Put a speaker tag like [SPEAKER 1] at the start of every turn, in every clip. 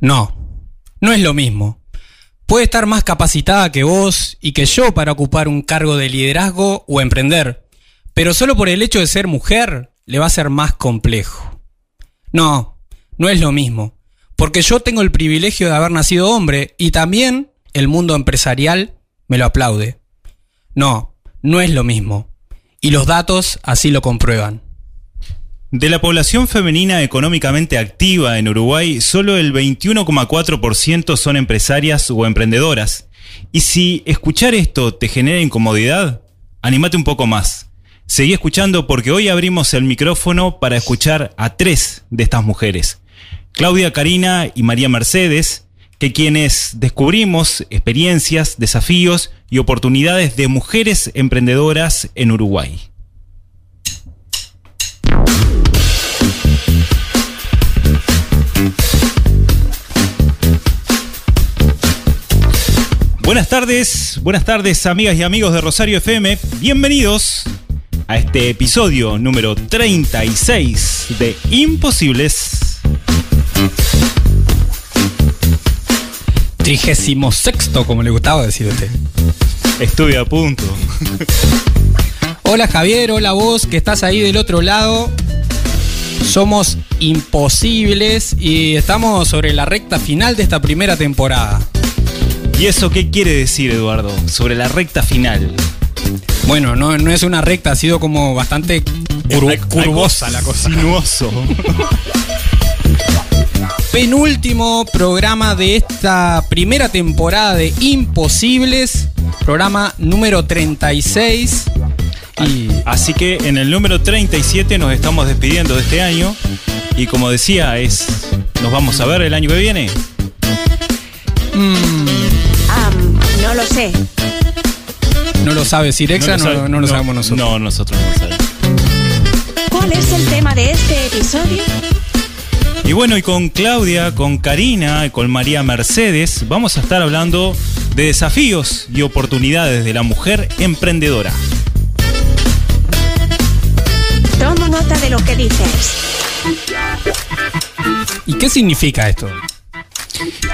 [SPEAKER 1] No, no es lo mismo. Puede estar más capacitada que vos y que yo para ocupar un cargo de liderazgo o emprender, pero solo por el hecho de ser mujer le va a ser más complejo. No, no es lo mismo, porque yo tengo el privilegio de haber nacido hombre y también el mundo empresarial me lo aplaude. No, no es lo mismo, y los datos así lo comprueban.
[SPEAKER 2] De la población femenina económicamente activa en Uruguay, solo el 21,4% son empresarias o emprendedoras. Y si escuchar esto te genera incomodidad, anímate un poco más. Seguí escuchando porque hoy abrimos el micrófono para escuchar a tres de estas mujeres. Claudia Karina y María Mercedes, que quienes descubrimos experiencias, desafíos y oportunidades de mujeres emprendedoras en Uruguay. Buenas tardes, buenas tardes amigas y amigos de Rosario FM, bienvenidos a este episodio número 36 de Imposibles.
[SPEAKER 1] Trigésimo sexto, como le gustaba decir a usted.
[SPEAKER 2] Estuve a punto.
[SPEAKER 1] Hola Javier, hola vos que estás ahí del otro lado. Somos imposibles y estamos sobre la recta final de esta primera temporada.
[SPEAKER 2] ¿Y eso qué quiere decir, Eduardo, sobre la recta final?
[SPEAKER 1] Bueno, no, no es una recta, ha sido como bastante cur- curvosa la cosa.
[SPEAKER 2] Sinuoso.
[SPEAKER 1] Penúltimo programa de esta primera temporada de Imposibles, programa número 36. Y
[SPEAKER 2] Así que en el número 37 nos estamos despidiendo de este año. Y como decía, es. Nos vamos a ver el año que viene.
[SPEAKER 3] No lo sé.
[SPEAKER 1] no lo sabe Sirexa, no,
[SPEAKER 2] sabe-
[SPEAKER 1] no lo sabemos nosotros.
[SPEAKER 2] No, nosotros no lo sabemos.
[SPEAKER 3] ¿Cuál es el tema de este episodio?
[SPEAKER 2] Y bueno, y con Claudia, con Karina y con María Mercedes vamos a estar hablando de desafíos y oportunidades de la mujer emprendedora.
[SPEAKER 3] Tomo nota de lo que dices.
[SPEAKER 1] ¿Y qué significa esto?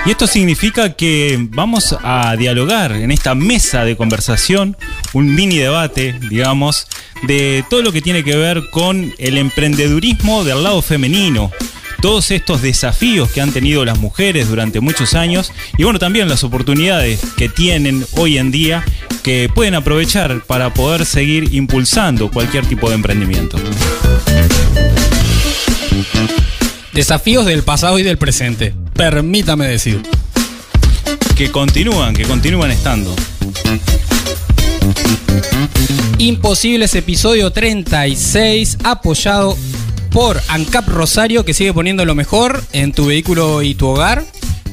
[SPEAKER 2] Y esto significa que vamos a dialogar en esta mesa de conversación, un mini debate, digamos, de todo lo que tiene que ver con el emprendedurismo del lado femenino. Todos estos desafíos que han tenido las mujeres durante muchos años y bueno, también las oportunidades que tienen hoy en día que pueden aprovechar para poder seguir impulsando cualquier tipo de emprendimiento.
[SPEAKER 1] Desafíos del pasado y del presente. Permítame decir.
[SPEAKER 2] Que continúan, que continúan estando.
[SPEAKER 1] Imposibles episodio 36, apoyado por ANCAP Rosario, que sigue poniendo lo mejor en tu vehículo y tu hogar.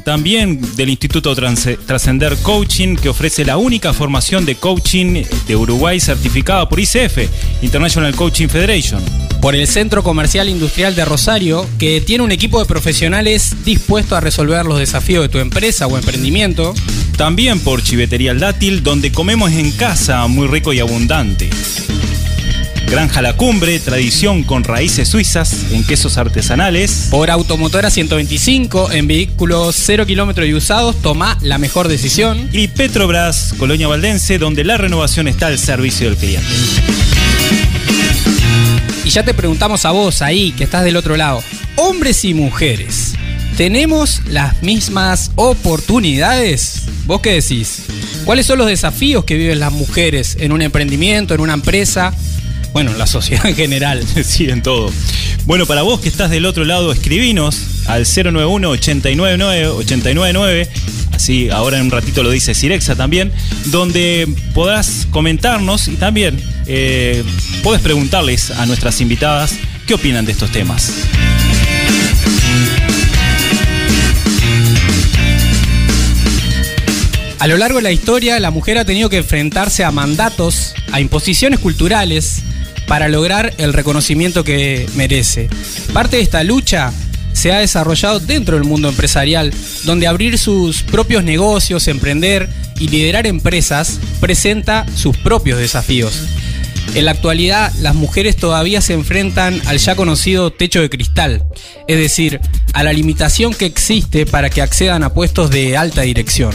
[SPEAKER 2] También del Instituto Trascender Coaching, que ofrece la única formación de coaching de Uruguay certificada por ICF, International Coaching Federation.
[SPEAKER 1] Por el Centro Comercial Industrial de Rosario, que tiene un equipo de profesionales dispuesto a resolver los desafíos de tu empresa o emprendimiento.
[SPEAKER 2] También por Chivetería El Dátil, donde comemos en casa muy rico y abundante. Granja La Cumbre, tradición con raíces suizas en quesos artesanales.
[SPEAKER 1] Por Automotora 125, en vehículos 0 kilómetros y usados, toma la mejor decisión.
[SPEAKER 2] Y Petrobras, Colonia Valdense, donde la renovación está al servicio del cliente.
[SPEAKER 1] Y ya te preguntamos a vos ahí, que estás del otro lado, hombres y mujeres, ¿tenemos las mismas oportunidades? ¿Vos qué decís? ¿Cuáles son los desafíos que viven las mujeres en un emprendimiento, en una empresa? Bueno, en la sociedad en general.
[SPEAKER 2] Sí, en todo. Bueno, para vos que estás del otro lado, escribinos al 091-899-899. Así, ahora en un ratito lo dice Sirexa también, donde podrás comentarnos y también eh, preguntarles a nuestras invitadas qué opinan de estos temas.
[SPEAKER 1] A lo largo de la historia, la mujer ha tenido que enfrentarse a mandatos, a imposiciones culturales, para lograr el reconocimiento que merece. Parte de esta lucha se ha desarrollado dentro del mundo empresarial, donde abrir sus propios negocios, emprender y liderar empresas presenta sus propios desafíos. En la actualidad, las mujeres todavía se enfrentan al ya conocido techo de cristal, es decir, a la limitación que existe para que accedan a puestos de alta dirección.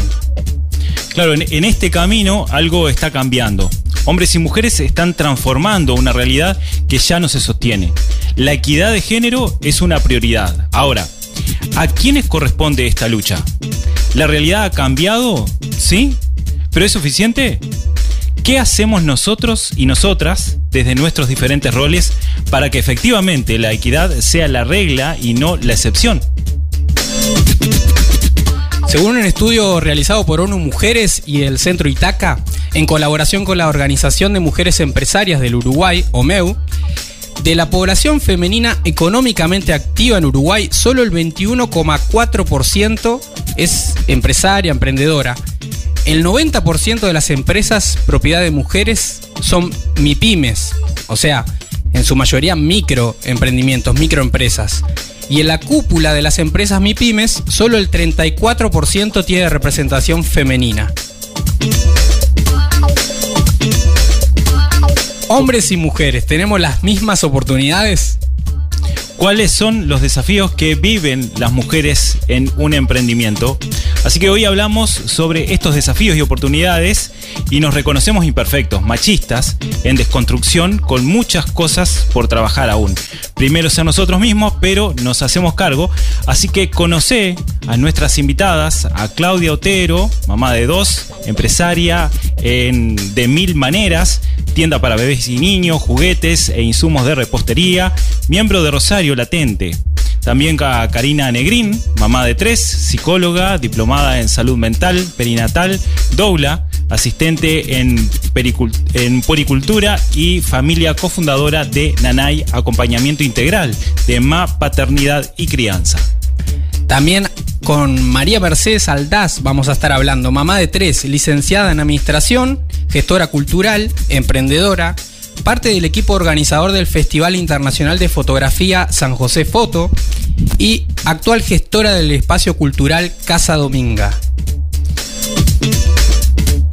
[SPEAKER 2] Claro, en, este camino algo está cambiando. Hombres y mujeres están transformando una realidad que ya no se sostiene. La equidad de género es una prioridad. Ahora, ¿a quiénes corresponde esta lucha? ¿La realidad ha cambiado? ¿Sí? ¿Pero es suficiente? ¿Qué hacemos nosotros y nosotras desde nuestros diferentes roles para que efectivamente la equidad sea la regla y no la excepción?
[SPEAKER 1] Según un estudio realizado por ONU Mujeres y el Centro Itaca, en colaboración con la Organización de Mujeres Empresarias del Uruguay, OMEU, de la población femenina económicamente activa en Uruguay, solo el 21,4% es empresaria, emprendedora. El 90% de las empresas propiedad de mujeres son MIPIMES, o sea, en su mayoría microemprendimientos, microempresas. Y en la cúpula de las empresas MIPIMES, solo el 34% tiene representación femenina. Hombres y mujeres, ¿tenemos las mismas oportunidades?
[SPEAKER 2] ¿Cuáles son los desafíos que viven las mujeres en un emprendimiento? Así que hoy hablamos sobre estos desafíos y oportunidades y nos reconocemos imperfectos, machistas, en desconstrucción, con muchas cosas por trabajar aún. Primero ser nosotros mismos, pero nos hacemos cargo. Así que conoce a nuestras invitadas, a Claudia Otero, mamá de dos, empresaria en, de mil maneras, tienda para bebés y niños, juguetes e insumos de repostería, miembro de Rosario Latente. También a Karina Negrín, mamá de tres, psicóloga, diplomada en salud mental, perinatal, doula, asistente en, en puericultura y familia cofundadora de Nanay Acompañamiento Integral de MA Paternidad y Crianza.
[SPEAKER 1] También con María Mercedes Aldaz vamos a estar hablando, mamá de tres, licenciada en administración, gestora cultural, emprendedora, parte del equipo organizador del Festival Internacional de Fotografía San José Foto y actual gestora del espacio cultural Casa Dominga.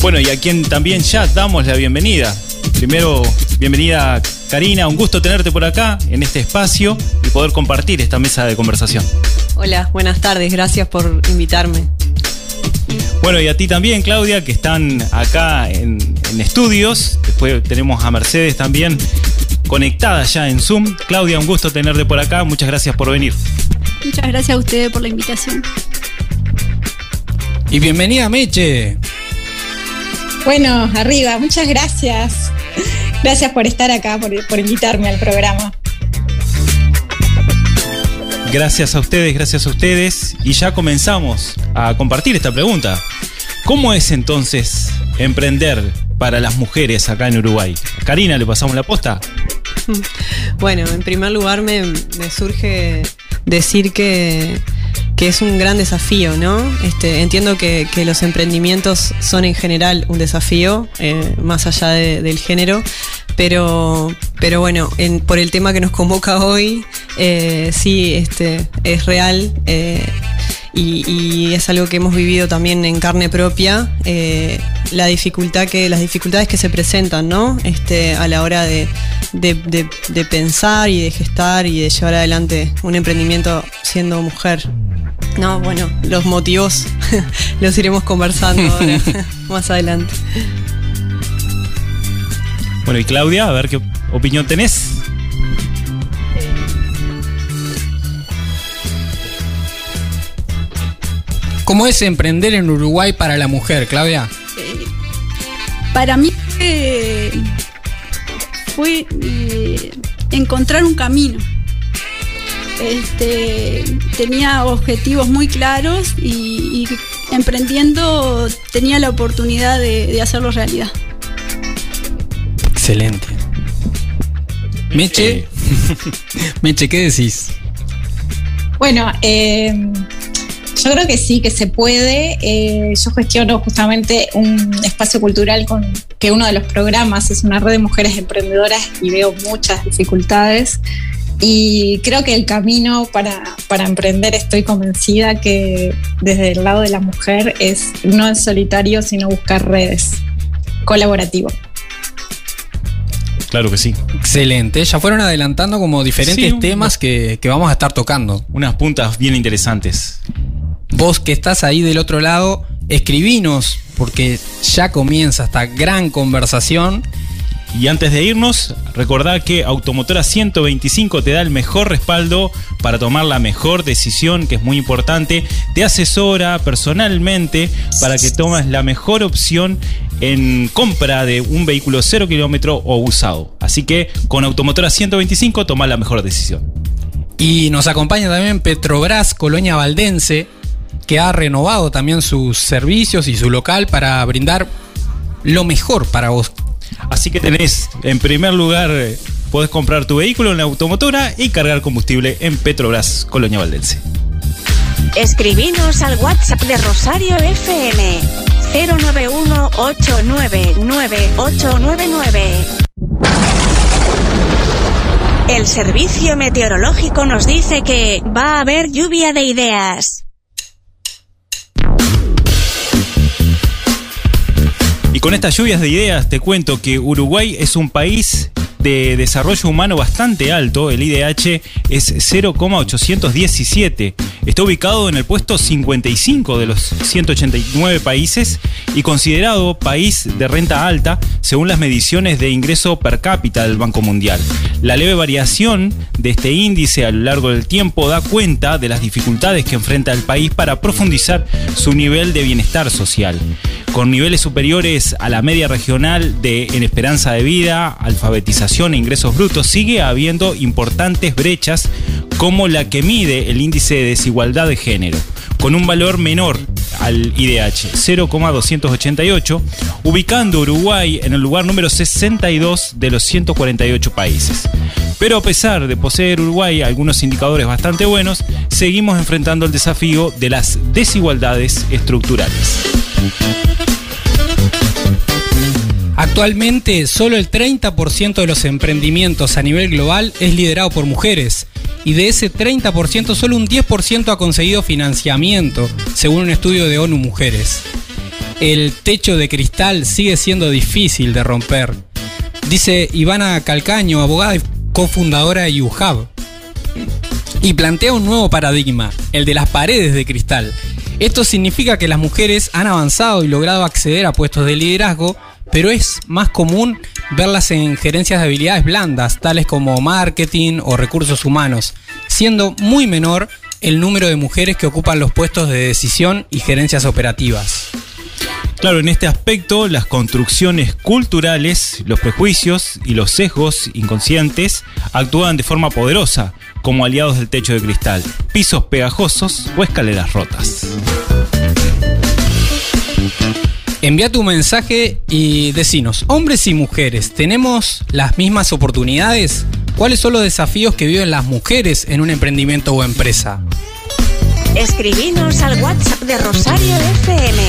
[SPEAKER 2] Bueno, y a quien también ya damos la bienvenida. Primero, bienvenida Karina, un gusto tenerte por acá en este espacio y poder compartir esta mesa de conversación.
[SPEAKER 4] Hola, buenas tardes, gracias por invitarme.
[SPEAKER 2] Bueno, y a ti también, Claudia, que están acá en, en, estudios. Después tenemos a Mercedes también conectada ya en Zoom. Claudia, un gusto tenerte por acá. Muchas gracias por venir.
[SPEAKER 5] Muchas gracias a ustedes por la invitación.
[SPEAKER 1] Y bienvenida, Meche.
[SPEAKER 6] Bueno, arriba, muchas gracias. Gracias por estar acá, por, por invitarme al programa.
[SPEAKER 2] Gracias a ustedes, gracias a ustedes. Y ya comenzamos a compartir esta pregunta. ¿Cómo es entonces emprender para las mujeres acá en Uruguay? Karina, ¿le pasamos la posta?
[SPEAKER 4] Bueno, en primer lugar me, me surge decir que, que, es un gran desafío, ¿no? Este, entiendo que, los emprendimientos son en general un desafío, eh, más allá de, del género, pero, pero bueno, en, por el tema que nos convoca hoy, eh, sí, este, es real. Eh, y, es algo que hemos vivido también en carne propia, la dificultad que, las dificultades que se presentan, ¿no? Este, a la hora de, de, de pensar y de gestar y de llevar adelante un emprendimiento siendo mujer. No, bueno, los motivos los iremos conversando ahora, más adelante.
[SPEAKER 2] Bueno, y Claudia, a ver qué opinión tenés.
[SPEAKER 1] ¿Cómo es emprender en Uruguay para la mujer, Claudia?
[SPEAKER 5] Eh, para mí eh, fue eh, encontrar un camino. Este, tenía objetivos muy claros y, y, emprendiendo tenía la oportunidad de, de hacerlo realidad.
[SPEAKER 1] Excelente. Meche, Meche, ¿qué decís?
[SPEAKER 6] Bueno, eh, yo creo que sí, que se puede. Eh, yo gestiono justamente un espacio cultural con que uno de los programas es una red de mujeres emprendedoras y veo muchas dificultades. Y creo que el camino para, para emprender, estoy convencida que desde el lado de la mujer es no en solitario, sino buscar redes colaborativas.
[SPEAKER 2] Claro que sí.
[SPEAKER 1] Excelente. Ya fueron adelantando como diferentes
[SPEAKER 2] Sí,
[SPEAKER 1] temas que, que vamos a estar tocando.
[SPEAKER 2] Unas puntas bien interesantes.
[SPEAKER 1] Vos que estás ahí del otro lado, escribinos, porque ya comienza esta gran conversación.
[SPEAKER 2] Y antes de irnos, recordad que Automotora 125 te da el mejor respaldo para tomar la mejor decisión, que es muy importante. Te asesora personalmente para que tomes la mejor opción en compra de un vehículo 0 kilómetro o usado. Así que con Automotora 125 toma la mejor decisión.
[SPEAKER 1] Y nos acompaña también Petrobras Colonia Valdense, que ha renovado también sus servicios y su local para brindar lo mejor para vos.
[SPEAKER 2] Así que tenés, en primer lugar, eh, podés comprar tu vehículo en la automotora y cargar combustible en Petrobras Colonia Valdense.
[SPEAKER 3] Escribinos al WhatsApp de Rosario FM 091-899-899. El servicio meteorológico nos dice que va a haber lluvia de ideas.
[SPEAKER 2] Y con estas lluvias de ideas te cuento que Uruguay es un país de desarrollo humano bastante alto, el IDH es 0,817. Está ubicado en el puesto 55 de los 189 países y considerado país de renta alta según las mediciones de ingreso per cápita del Banco Mundial. La leve variación de este índice a lo largo del tiempo da cuenta de las dificultades que enfrenta el país para profundizar su nivel de bienestar social. Con niveles superiores a la media regional de en esperanza de vida, alfabetización e ingresos brutos, sigue habiendo importantes brechas como la que mide el índice de desigualdad de género, con un valor menor al IDH, 0,288, ubicando Uruguay en el lugar número 62 de los 148 países. Pero a pesar de poseer Uruguay algunos indicadores bastante buenos, seguimos enfrentando el desafío de las desigualdades estructurales.
[SPEAKER 1] Actualmente, solo el 30% de los emprendimientos a nivel global es liderado por mujeres. Y de ese 30%, solo un 10% ha conseguido financiamiento, según un estudio de ONU Mujeres. El techo de cristal sigue siendo difícil de romper. Dice Ivana Calcaño, abogada y cofundadora de UHub. Y plantea un nuevo paradigma, el de las paredes de cristal. Esto significa que las mujeres han avanzado y logrado acceder a puestos de liderazgo, pero es más común verlas en gerencias de habilidades blandas, tales como marketing o recursos humanos, siendo muy menor el número de mujeres que ocupan los puestos de decisión y gerencias operativas.
[SPEAKER 2] Claro, en este aspecto, las construcciones culturales, los prejuicios y los sesgos inconscientes actúan de forma poderosa como aliados del techo de cristal, pisos pegajosos o escaleras rotas.
[SPEAKER 1] Envía tu mensaje y decinos, hombres y mujeres, ¿tenemos las mismas oportunidades? ¿Cuáles son los desafíos que viven las mujeres en un emprendimiento o empresa?
[SPEAKER 3] Escribinos al WhatsApp de Rosario FM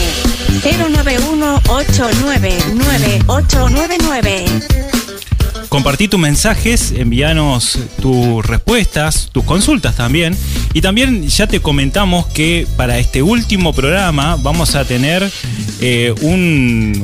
[SPEAKER 3] 091-899-899.
[SPEAKER 2] Compartí tus mensajes, envíanos tus respuestas, tus consultas también. Y también ya te comentamos que para este último programa vamos a tener eh, un,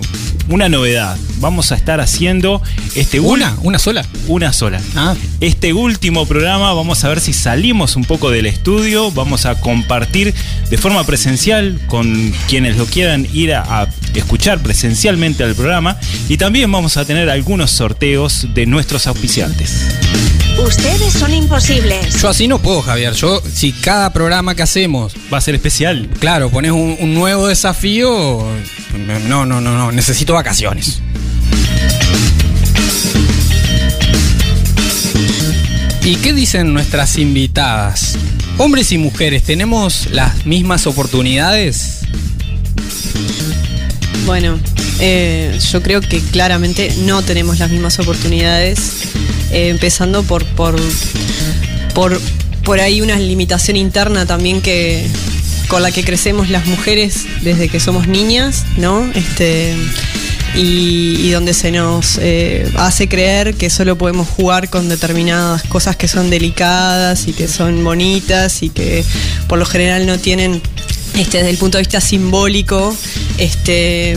[SPEAKER 2] una novedad. Vamos a estar haciendo este
[SPEAKER 1] ¿Una? ¿Una sola?
[SPEAKER 2] Una sola.
[SPEAKER 1] Ah.
[SPEAKER 2] Este último programa vamos a ver si salimos un poco del estudio, vamos a compartir de forma presencial con quienes lo quieran ir a, a escuchar presencialmente al programa y también vamos a tener algunos sorteos de nuestros auspiciantes.
[SPEAKER 3] Ustedes son imposibles.
[SPEAKER 1] Yo así no puedo, Javier. Yo, si cada programa que hacemos,
[SPEAKER 2] Va a ser especial.
[SPEAKER 1] claro, pones un, un nuevo desafío, no, no, no, no, necesito vacaciones. ¿Y qué dicen nuestras invitadas? Hombres y mujeres, ¿tenemos las mismas oportunidades?
[SPEAKER 4] Bueno, eh, yo creo que claramente no tenemos las mismas oportunidades, eh, empezando por, por, por, por ahí una limitación interna también que con la que crecemos las mujeres desde que somos niñas, ¿no? Este, y, y donde se nos eh, hace creer que solo podemos jugar con determinadas cosas que son delicadas y que son bonitas y que por lo general no tienen este, desde el punto de vista simbólico, este,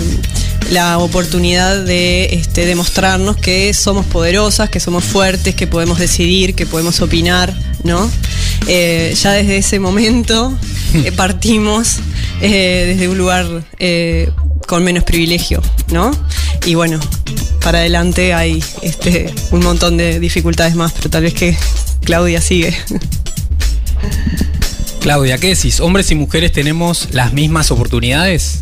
[SPEAKER 4] la oportunidad de este, demostrarnos que somos poderosas, que somos fuertes, que podemos decidir, que podemos opinar, ¿no? Eh, ya desde ese momento eh, partimos eh, desde un lugar con menos privilegio, ¿no? Y bueno, para adelante hay este, un montón de dificultades más, pero tal vez que Claudia sigue.
[SPEAKER 1] Claudia, ¿qué decís? ¿Hombres y mujeres tenemos las mismas oportunidades?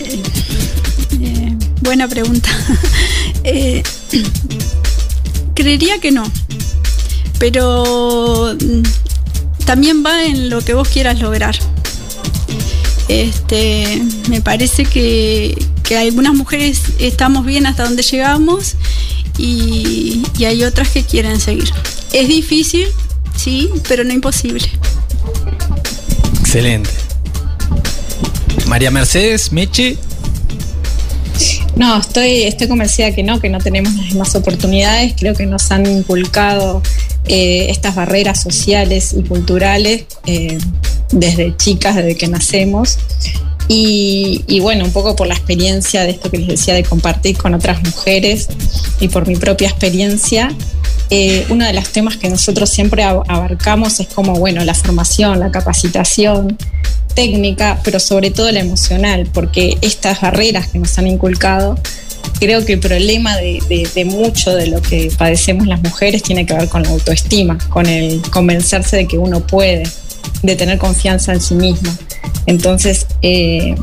[SPEAKER 5] Eh, buena pregunta. Eh, creería que no. Pero también va en lo que vos quieras lograr. Este, me parece que, que algunas mujeres estamos bien hasta donde llegamos y, y hay otras que quieren seguir. Es difícil, sí, pero no imposible.
[SPEAKER 1] Excelente. María Mercedes, Meche,
[SPEAKER 6] No, estoy, estoy convencida que no, que no tenemos las mismas oportunidades. Creo que nos han inculcado eh, estas barreras sociales y culturales eh, desde chicas, desde que nacemos. Y, y, bueno, un poco por la experiencia de esto que les decía de compartir con otras mujeres y por mi propia experiencia, eh, uno de los temas que nosotros siempre abarcamos es como, bueno, la formación, la capacitación técnica, pero sobre todo la emocional, porque estas barreras que nos han inculcado, creo que el problema de, de, de mucho de lo que padecemos las mujeres tiene que ver con la autoestima, con el convencerse de que uno puede, de tener confianza en sí misma. Entonces, eh,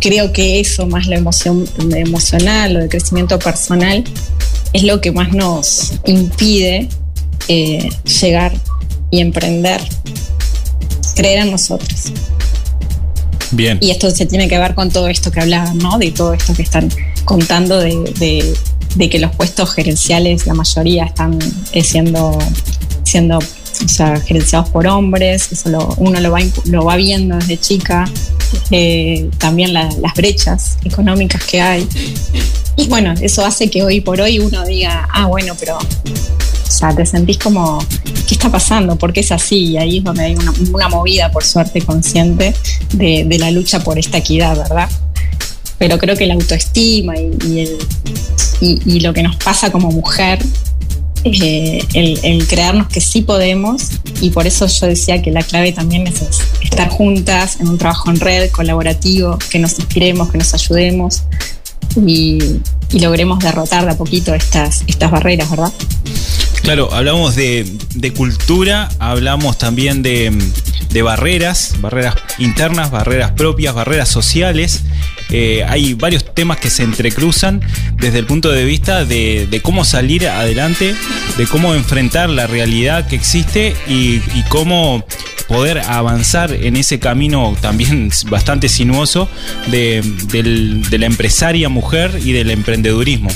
[SPEAKER 6] creo que eso, más la emoción emocional o de crecimiento personal, es lo que más nos impide eh, llegar y emprender, creer en nosotros.
[SPEAKER 2] Bien.
[SPEAKER 6] Y esto se tiene que ver con todo esto que hablaban, ¿no? De todo esto que están contando de, de, de que los puestos gerenciales, la mayoría están eh, siendo, siendo o sea, gerenciados por hombres, eso lo, uno lo va, lo va viendo desde chica, eh, también la, las brechas económicas que hay. Y bueno, eso hace que hoy por hoy uno diga, ah, bueno, pero o sea, te sentís como, ¿qué está pasando? ¿Por qué es así? Y ahí es donde hay una, una movida, por suerte, consciente de, de, la lucha por esta equidad, ¿verdad? Pero creo que la autoestima y, y, el, y, y lo que nos pasa como mujer eh, el, creernos que sí podemos y por eso yo decía que la clave también es estar juntas en un trabajo en red colaborativo, que nos inspiremos, que nos ayudemos y, y logremos derrotar de a poquito estas, estas barreras, ¿verdad?
[SPEAKER 2] Claro, hablamos de, cultura, hablamos también de, barreras, barreras internas, barreras propias, barreras sociales. Eh, hay varios temas que se entrecruzan desde el punto de vista de, cómo salir adelante, de cómo enfrentar la realidad que existe y, cómo poder avanzar en ese camino también bastante sinuoso de, de la empresaria mujer y del emprendedurismo.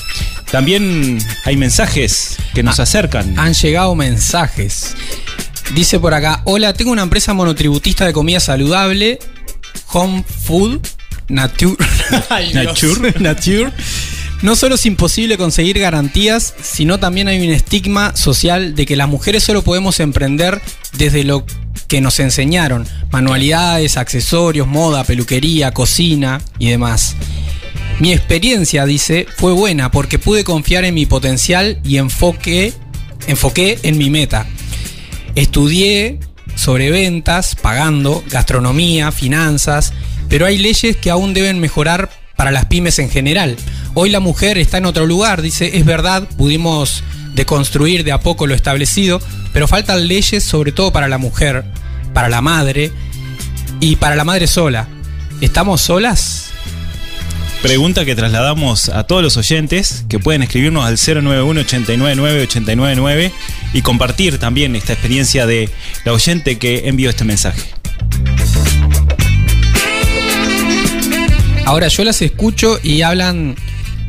[SPEAKER 2] También hay mensajes que nos ah, acercan.
[SPEAKER 1] Han llegado mensajes. Dice por acá, hola, tengo una empresa monotributista de comida saludable, Home Food, Nature.
[SPEAKER 2] Nature.
[SPEAKER 1] Nature. No solo es imposible conseguir garantías, sino también hay un estigma social de que las mujeres solo podemos emprender desde lo que nos enseñaron, manualidades, accesorios, moda, peluquería, cocina y demás. Mi experiencia, dice, fue buena porque pude confiar en mi potencial y enfoqué, enfoqué en mi meta. Estudié sobre ventas, pagando, gastronomía, finanzas, pero hay leyes que aún deben mejorar para las pymes en general. Hoy la mujer está en otro lugar, dice, es verdad, pudimos deconstruir de a poco lo establecido, pero faltan leyes sobre todo para la mujer, para la madre y para la madre sola. ¿Estamos solas?
[SPEAKER 2] Pregunta que trasladamos a todos los oyentes que pueden escribirnos al 091 899 899 y compartir también esta experiencia de la oyente que envió este mensaje.
[SPEAKER 1] Ahora yo las escucho y hablan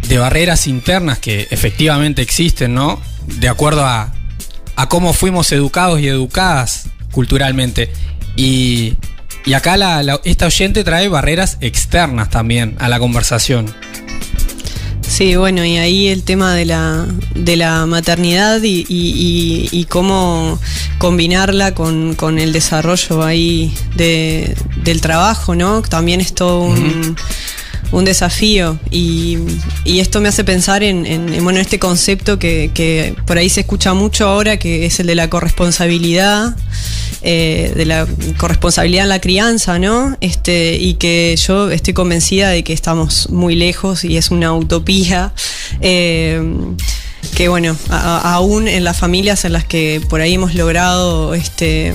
[SPEAKER 1] de barreras internas que efectivamente existen, ¿no? De acuerdo a, a cómo fuimos educados y educadas culturalmente. Y y acá la, la, esta oyente trae barreras externas también a la conversación.
[SPEAKER 4] Sí, bueno, y ahí el tema de la, de la maternidad y, y, y cómo combinarla con, con, el desarrollo ahí de, del trabajo, ¿no? También es todo un, uh -huh. Un desafío y, y esto me hace pensar en, en- en, bueno, este concepto que, que por ahí se escucha mucho ahora, que es el de la corresponsabilidad, eh, de la corresponsabilidad en la crianza, ¿no? Este, y que yo estoy convencida de que estamos muy lejos y es una utopía. eh, que bueno, aún en las familias en las que por ahí hemos logrado este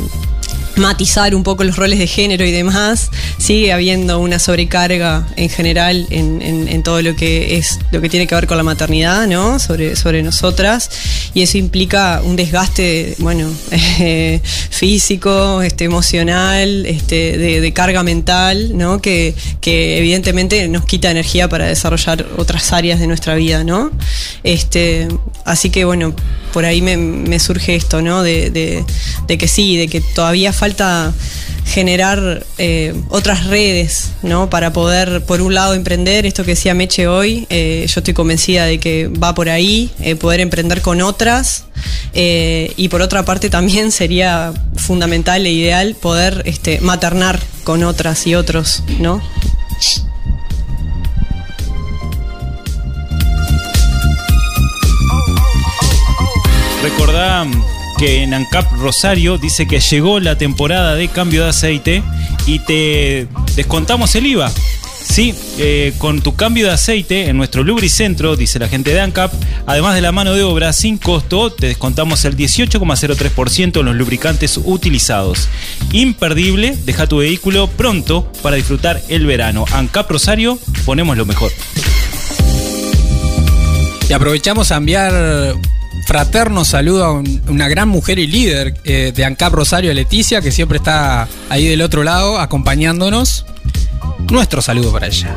[SPEAKER 4] matizar un poco los roles de género y demás, sigue habiendo una sobrecarga en general en, todo lo que es lo que tiene que ver con la maternidad, ¿no? Sobre, sobre nosotras. Y eso implica un desgaste, bueno, físico, este, emocional, este, de, de carga mental, ¿no? Que, que evidentemente nos quita energía para desarrollar otras áreas de nuestra vida, ¿no? Este, así que bueno, por ahí me, surge esto, ¿no? De, que sí, de que todavía falta generar eh, otras redes, ¿no? Para poder, por un lado, emprender, esto que decía Meche hoy, eh, yo estoy convencida de que va por ahí, eh, poder emprender con otras, y por otra parte también sería fundamental e ideal poder este, maternar con otras y otros, ¿no?
[SPEAKER 2] Recordá que en ANCAP Rosario dice que llegó la temporada de cambio de aceite y te descontamos el IVA. Sí, eh, con tu cambio de aceite en nuestro lubricentro, dice la gente de ANCAP, además de la mano de obra sin costo, te descontamos el 18,03% en los lubricantes utilizados. Imperdible, deja tu vehículo pronto para disfrutar el verano. ANCAP Rosario, ponemos lo mejor.
[SPEAKER 1] Y aprovechamos a enviar fraterno saludo a un- una gran mujer y líder eh, de ANCAP Rosario, Leticia, que siempre está ahí del otro lado acompañándonos. Nuestro saludo para ella.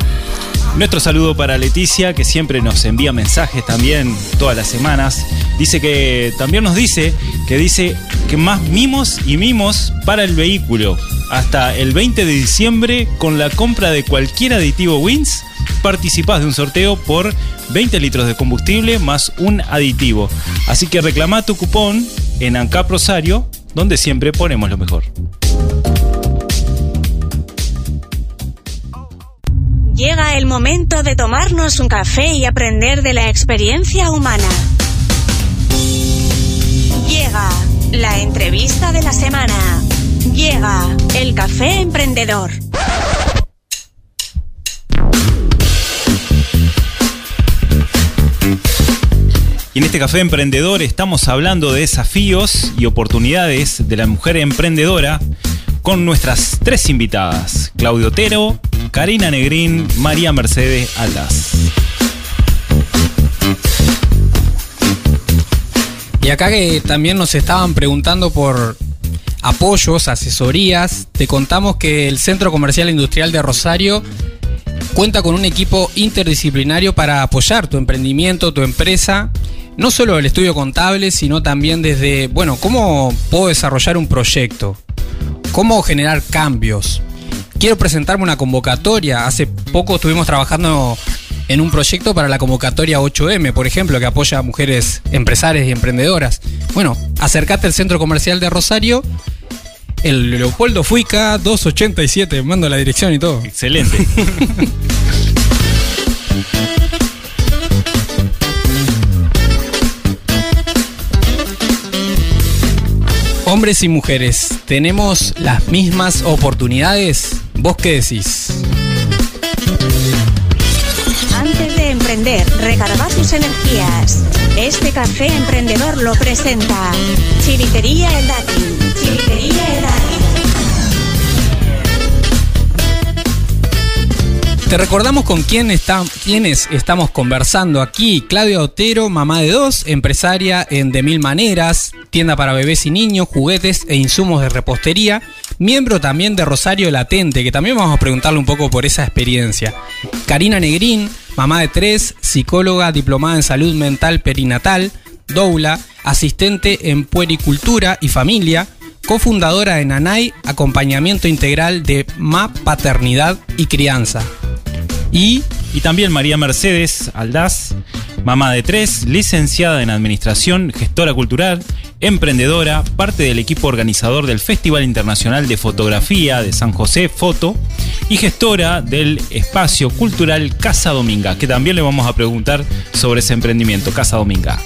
[SPEAKER 2] Nuestro saludo para Leticia, que siempre nos envía mensajes también todas las semanas. Dice que también nos dice que dice que más mimos y mimos para el vehículo. Hasta el 20 de diciembre, con la compra de cualquier aditivo Wins, participás de un sorteo por 20 litros de combustible más un aditivo. Así que reclama tu cupón en ANCAP Rosario, donde siempre ponemos lo mejor.
[SPEAKER 3] Llega el momento de tomarnos un café y aprender de la experiencia humana. Llega la entrevista de la semana. Llega el café emprendedor.
[SPEAKER 2] Y en este café emprendedor estamos hablando de desafíos y oportunidades de la mujer emprendedora con nuestras tres invitadas, Claudio Otero, Karina Negrín, María Mercedes Alas.
[SPEAKER 1] Y acá que también nos estaban preguntando por apoyos, asesorías, te contamos que el Centro Comercial Industrial de Rosario cuenta con un equipo interdisciplinario para apoyar tu emprendimiento, tu empresa, no solo el estudio contable, sino también desde, bueno, cómo puedo desarrollar un proyecto, cómo generar cambios. Quiero presentarme una convocatoria. Hace poco estuvimos trabajando en un proyecto para la convocatoria 8M, por ejemplo, que apoya a mujeres empresarias y emprendedoras. Bueno, acércate al Centro Comercial de Rosario, el Leopoldo Fuica 287, mando la dirección y todo.
[SPEAKER 2] Excelente.
[SPEAKER 1] Hombres y mujeres, ¿tenemos las mismas oportunidades? ¿Vos qué decís?
[SPEAKER 3] Antes de emprender, recarga tus energías. Este café emprendedor lo presenta Chivitería El Dátil. Chivitería El Dátil.
[SPEAKER 1] Te recordamos con quién está, quiénes estamos conversando aquí. Claudia Otero, mamá de dos, empresaria en De Mil Maneras, tienda para bebés y niños, juguetes e insumos de repostería. Miembro también de Rosario Latente, que también vamos a preguntarle un poco por esa experiencia. Karina Negrín, mamá de tres, psicóloga diplomada en salud mental perinatal, doula, asistente en puericultura y familia, cofundadora de Nanay, acompañamiento integral de MA Paternidad y Crianza. Y
[SPEAKER 2] Y también María Mercedes Aldaz, mamá de tres, licenciada en Administración, gestora cultural, emprendedora, parte del equipo organizador del Festival Internacional de Fotografía de San José Foto y gestora del espacio cultural Casa Dominga, que también le vamos a preguntar sobre ese emprendimiento, Casa Dominga.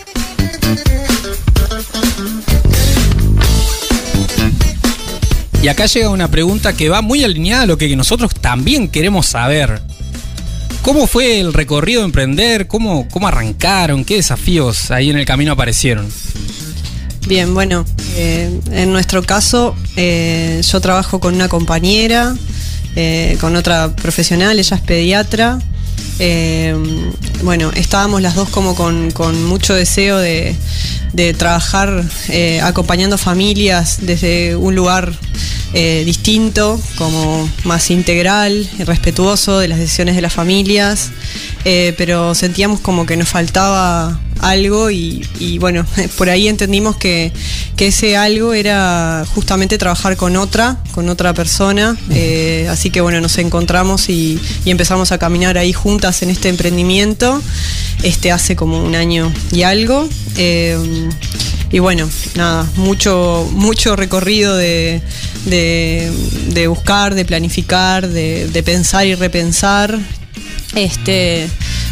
[SPEAKER 1] Y acá llega una pregunta que va muy alineada a lo que nosotros también queremos saber. ¿Cómo fue el recorrido de emprender? ¿Cómo, cómo arrancaron? ¿Qué desafíos ahí en el camino aparecieron?
[SPEAKER 4] Bien, bueno, eh, en nuestro caso eh, yo trabajo con una compañera, eh, con otra profesional, ella es pediatra. Eh, bueno, estábamos las dos como con, mucho deseo de, de trabajar eh, acompañando familias desde un lugar eh, distinto, como más integral y respetuoso de las decisiones de las familias, eh, pero sentíamos como que nos faltaba algo y, y bueno, por ahí entendimos que, que, ese algo era justamente trabajar con otra, con otra persona, eh, así que bueno, nos encontramos y, y, empezamos a caminar ahí juntas en este emprendimiento, este hace como un año y algo. Eh, y bueno, nada, mucho, mucho recorrido de, de, de buscar, de planificar, de, de, pensar y repensar. Este,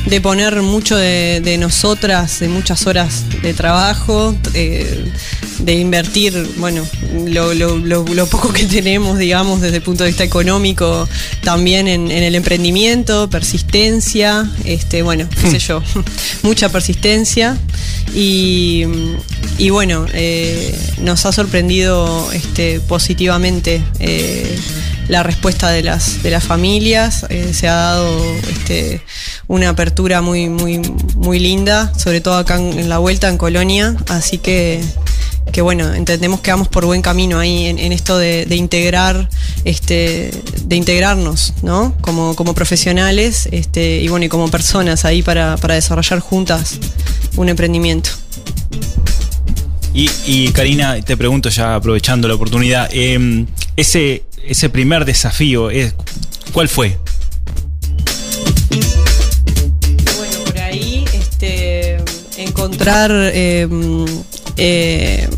[SPEAKER 4] de poner mucho de, de nosotras, de muchas horas de trabajo, eh, de invertir, bueno, lo, lo, lo, lo, poco que tenemos, digamos, desde el punto de vista económico, también en, en el emprendimiento, persistencia, este, bueno, qué sé yo, mucha persistencia. Y, y bueno, eh, nos ha sorprendido este, positivamente eh, la respuesta de las, de las familias. Eh, se ha dado este, una apertura muy, muy, muy linda, sobre todo acá en, la vuelta en Colonia. Así que que bueno, entendemos que vamos por buen camino ahí en, esto de, integrar, este, de integrarnos, ¿no? Como, como profesionales, este, y bueno, y como personas ahí para, para desarrollar juntas un emprendimiento.
[SPEAKER 2] Y, y, Karina, te pregunto ya aprovechando la oportunidad, eh, ese, ese primer desafío, ¿cuál fue?
[SPEAKER 4] Bueno, por ahí este, encontrar eh, eh,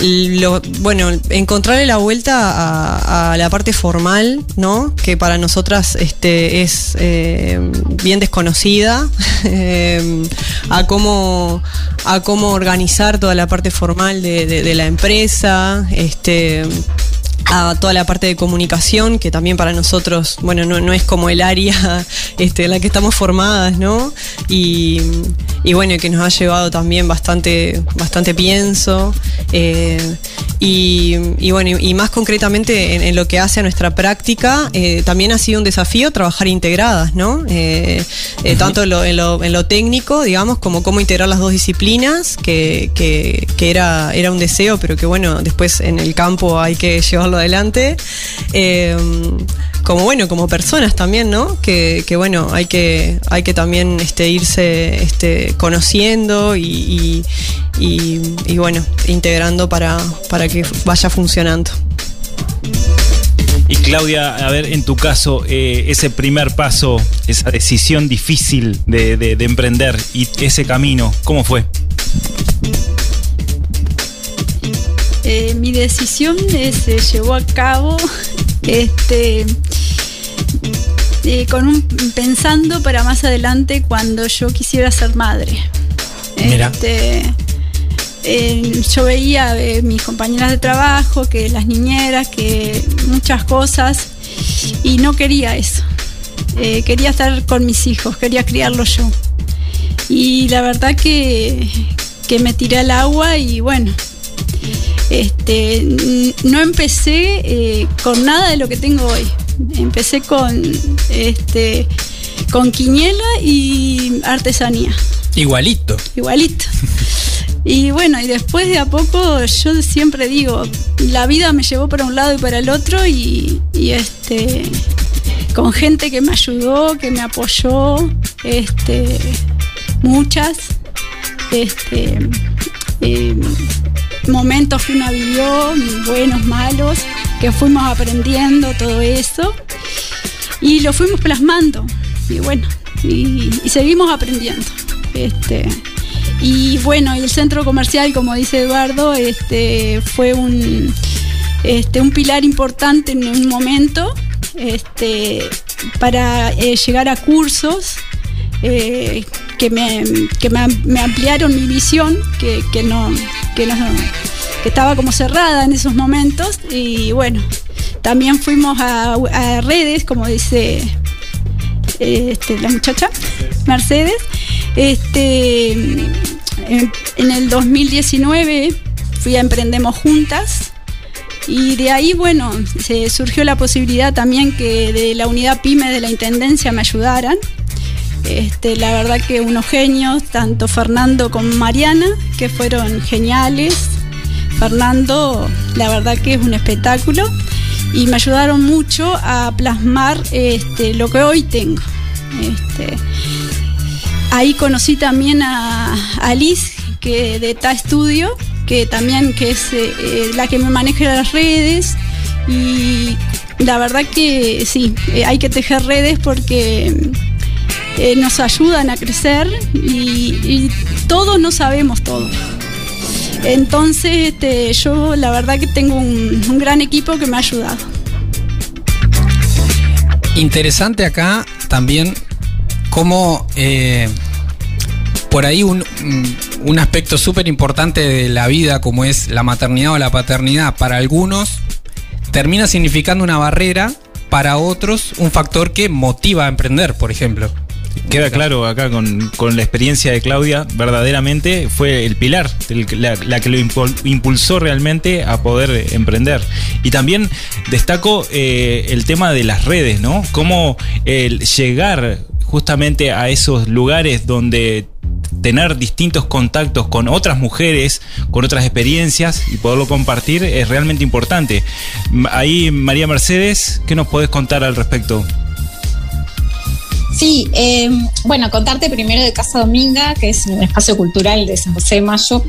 [SPEAKER 4] lo, bueno, encontrarle la vuelta a, la parte formal, ¿no? Que para nosotras este, es eh, bien desconocida, eh, a, cómo, a cómo organizar toda la parte formal de, de, de la empresa, este a toda la parte de comunicación, que también para nosotros, bueno, no, no es como el área este, en la que estamos formadas, ¿no? Y, y, bueno, que nos ha llevado también bastante, bastante pienso. Eh, y, y, bueno, y, más concretamente en, en, lo que hace a nuestra práctica, eh, también ha sido un desafío trabajar integradas, ¿no? Eh. Tanto en lo, en, lo, en lo, técnico, digamos, como cómo integrar las dos disciplinas, que, que, que era, era un deseo, pero que bueno, después en el campo hay que llevarlo adelante. Como bueno, como personas también, ¿no? Que, que, bueno, hay que, hay que también este, irse este, conociendo y, y, y, y, bueno, integrando para, para que vaya funcionando.
[SPEAKER 2] Y Claudia, a ver, en tu caso, eh, ese primer paso, esa decisión difícil de, de, de emprender y ese camino, ¿cómo fue?
[SPEAKER 5] Eh, mi decisión eh, se llevó a cabo este, eh, con un, pensando para más adelante cuando yo quisiera ser madre.
[SPEAKER 1] Mira.
[SPEAKER 5] Este, yo veía mis compañeras de trabajo, que las niñeras, que muchas cosas, y no quería eso. quería estar con mis hijos, quería criarlos yo. Y la verdad que, que me tiré al agua y bueno, este, no empecé eh, con nada de lo que tengo hoy. Empecé con, este, con quiniela y artesanía.
[SPEAKER 1] Igualito.
[SPEAKER 5] Igualito. Y bueno, y después de a poco yo siempre digo, la vida me llevó para un lado y para el otro y, y este con gente que me ayudó, que me apoyó, este muchas este eh, momentos que uno vivió, buenos, malos, que fuimos aprendiendo todo eso y lo fuimos plasmando. Y bueno, y, seguimos aprendiendo. Este, y bueno, y el centro comercial, como dice Eduardo, este, fue un, este, un pilar importante en un momento. este, para eh, llegar a cursos eh, que, me, que me, ampliaron mi visión, que, que no, que no que estaba como cerrada en esos momentos y bueno, también fuimos a, redes, como dice este, la muchacha, Mercedes. Este, en, en el 2019 fui a Emprendemos Juntas y de ahí, bueno, se surgió la posibilidad también que de la unidad PYME de la Intendencia me ayudaran. Este, la verdad que unos genios, tanto Fernando como Mariana, que fueron geniales. Fernando, la verdad que es un espectáculo y me ayudaron mucho a plasmar este, lo que hoy tengo. Este, ahí conocí también a, a Liz, que de Ta Studio, que también que es eh, eh, la que me maneja las redes y la verdad que sí, eh, hay que tejer redes porque eh, nos ayudan a crecer y, todos no sabemos todo. Entonces este, yo la verdad que tengo un, gran equipo que me ha ayudado.
[SPEAKER 1] Interesante acá también cómo eh, por ahí un aspecto súper importante de la vida como es la maternidad o la paternidad para algunos termina significando una barrera, para otros un factor que motiva a emprender, por ejemplo.
[SPEAKER 2] Queda claro acá con, con la experiencia de Claudia, verdaderamente fue el pilar, el- la, la que lo impul- impulsó realmente a poder emprender. Y también destaco eh, el tema de las redes, ¿no? Cómo el llegar justamente a esos lugares donde tener distintos contactos con otras mujeres, con otras experiencias y poderlo compartir es realmente importante. Ahí, María Mercedes, ¿qué nos podés contar al respecto?
[SPEAKER 6] Sí, eh, bueno, contarte primero de Casa Dominga, que es un espacio cultural de San José de Mayo,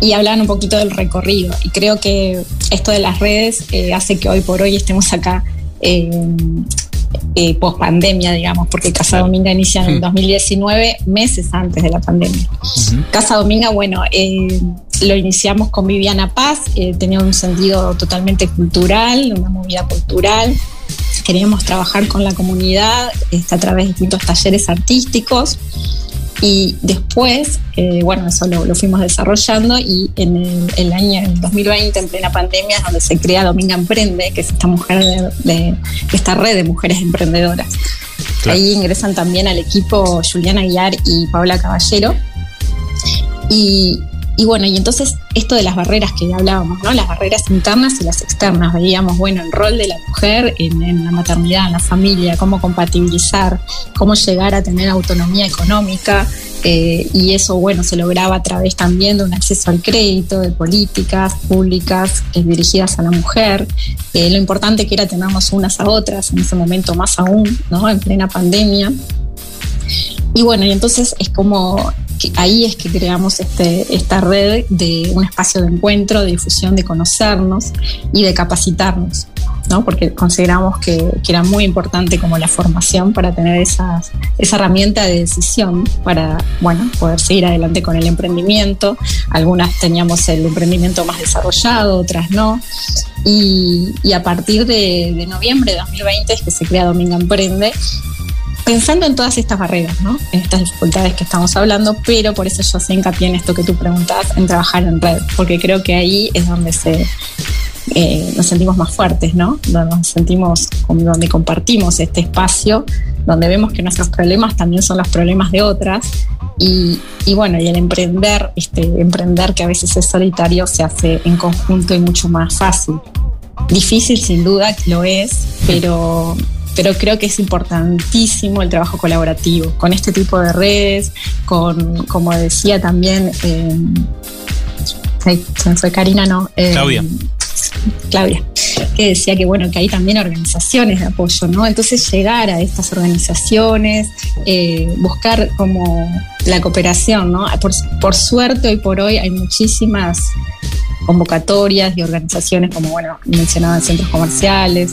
[SPEAKER 6] y hablar un poquito del recorrido. Y creo que esto de las redes eh, hace que hoy por hoy estemos acá eh, eh, post pandemia, digamos, porque Casa Dominga inicia en el 2019, meses antes de la pandemia. Casa Dominga, bueno, eh, lo iniciamos con Viviana Paz, eh, tenía un sentido totalmente cultural, una movida cultural. Queríamos trabajar con la comunidad este, a través de distintos talleres artísticos. Y después, eh, bueno, eso lo, lo fuimos desarrollando y en el, el año en 2020, en plena pandemia, es donde se crea Dominga Emprende, que es esta mujer de, de- esta red de mujeres emprendedoras.
[SPEAKER 2] Claro.
[SPEAKER 6] Ahí ingresan también al equipo Juliana Aguiar y Paula Caballero. Y, y bueno, y entonces esto de las barreras que hablábamos, ¿no? Las barreras internas y las externas. Veíamos, bueno, el rol de la mujer en, en la maternidad, en la familia, cómo compatibilizar, cómo llegar a tener autonomía económica. eh, y eso, bueno, se lograba a través también de un acceso al crédito, de políticas públicas eh, dirigidas a la mujer. Eh, lo importante que era tenernos unas a otras, en ese momento más aún, ¿no? En plena pandemia. Y bueno, y entonces es como ahí es que creamos este, esta red de un espacio de encuentro, de difusión, de conocernos y de capacitarnos, ¿no? Porque consideramos que, era muy importante como la formación para tener esa herramienta de decisión para, bueno, poder seguir adelante con el emprendimiento. Algunas teníamos el emprendimiento más desarrollado, otras no. Y, a partir de, de noviembre de 2020 es que se crea Dominga Emprende pensando en todas estas barreras, ¿no? En estas dificultades que estamos hablando, pero por eso yo hacía hincapié en esto que tú preguntabas, en trabajar en red, porque creo que ahí es donde se eh, nos sentimos más fuertes, ¿no? Donde nos sentimos, donde compartimos este espacio, donde vemos que nuestros problemas también son los problemas de otras. Y, y bueno, y el emprender, este, emprender que a veces es solitario, se hace en conjunto y mucho más fácil. Difícil sin duda que lo es, pero, pero creo que es importantísimo el trabajo colaborativo con este tipo de redes, con, como decía también, eh, se fue Karina, no. eh,
[SPEAKER 2] Claudia.
[SPEAKER 6] Claudia, que decía que bueno, que hay también organizaciones de apoyo, ¿no? Entonces llegar a estas organizaciones, eh, buscar como la cooperación, ¿no? Por, por suerte hoy por hoy hay muchísimas convocatorias y organizaciones como, bueno, mencionaban centros comerciales,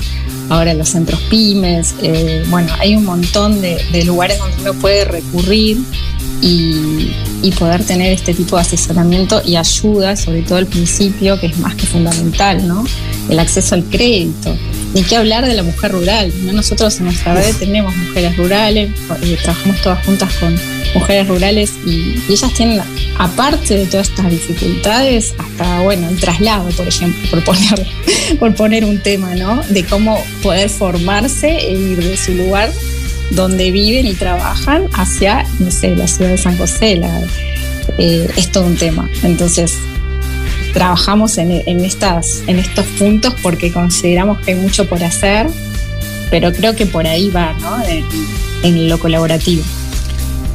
[SPEAKER 6] ahora los centros pymes, eh, bueno, hay un montón de, de lugares donde uno puede recurrir y, y poder tener este tipo de asesoramiento y ayuda, sobre todo al principio, que es más que fundamental, ¿no? El acceso al crédito. ni qué hablar de la mujer rural. Nosotros en nuestra red tenemos mujeres rurales, eh, trabajamos todas juntas con mujeres rurales y, ellas tienen, aparte de todas estas dificultades, hasta, bueno, el traslado, por ejemplo, por poner, por poner un tema, ¿no? De cómo poder formarse e ir de su lugar donde viven y trabajan hacia, no sé, la ciudad de San José. Eh, es todo un tema. Entonces, trabajamos en, estas, en estos puntos porque consideramos que hay mucho por hacer, pero creo que por ahí va, ¿no? En, lo colaborativo,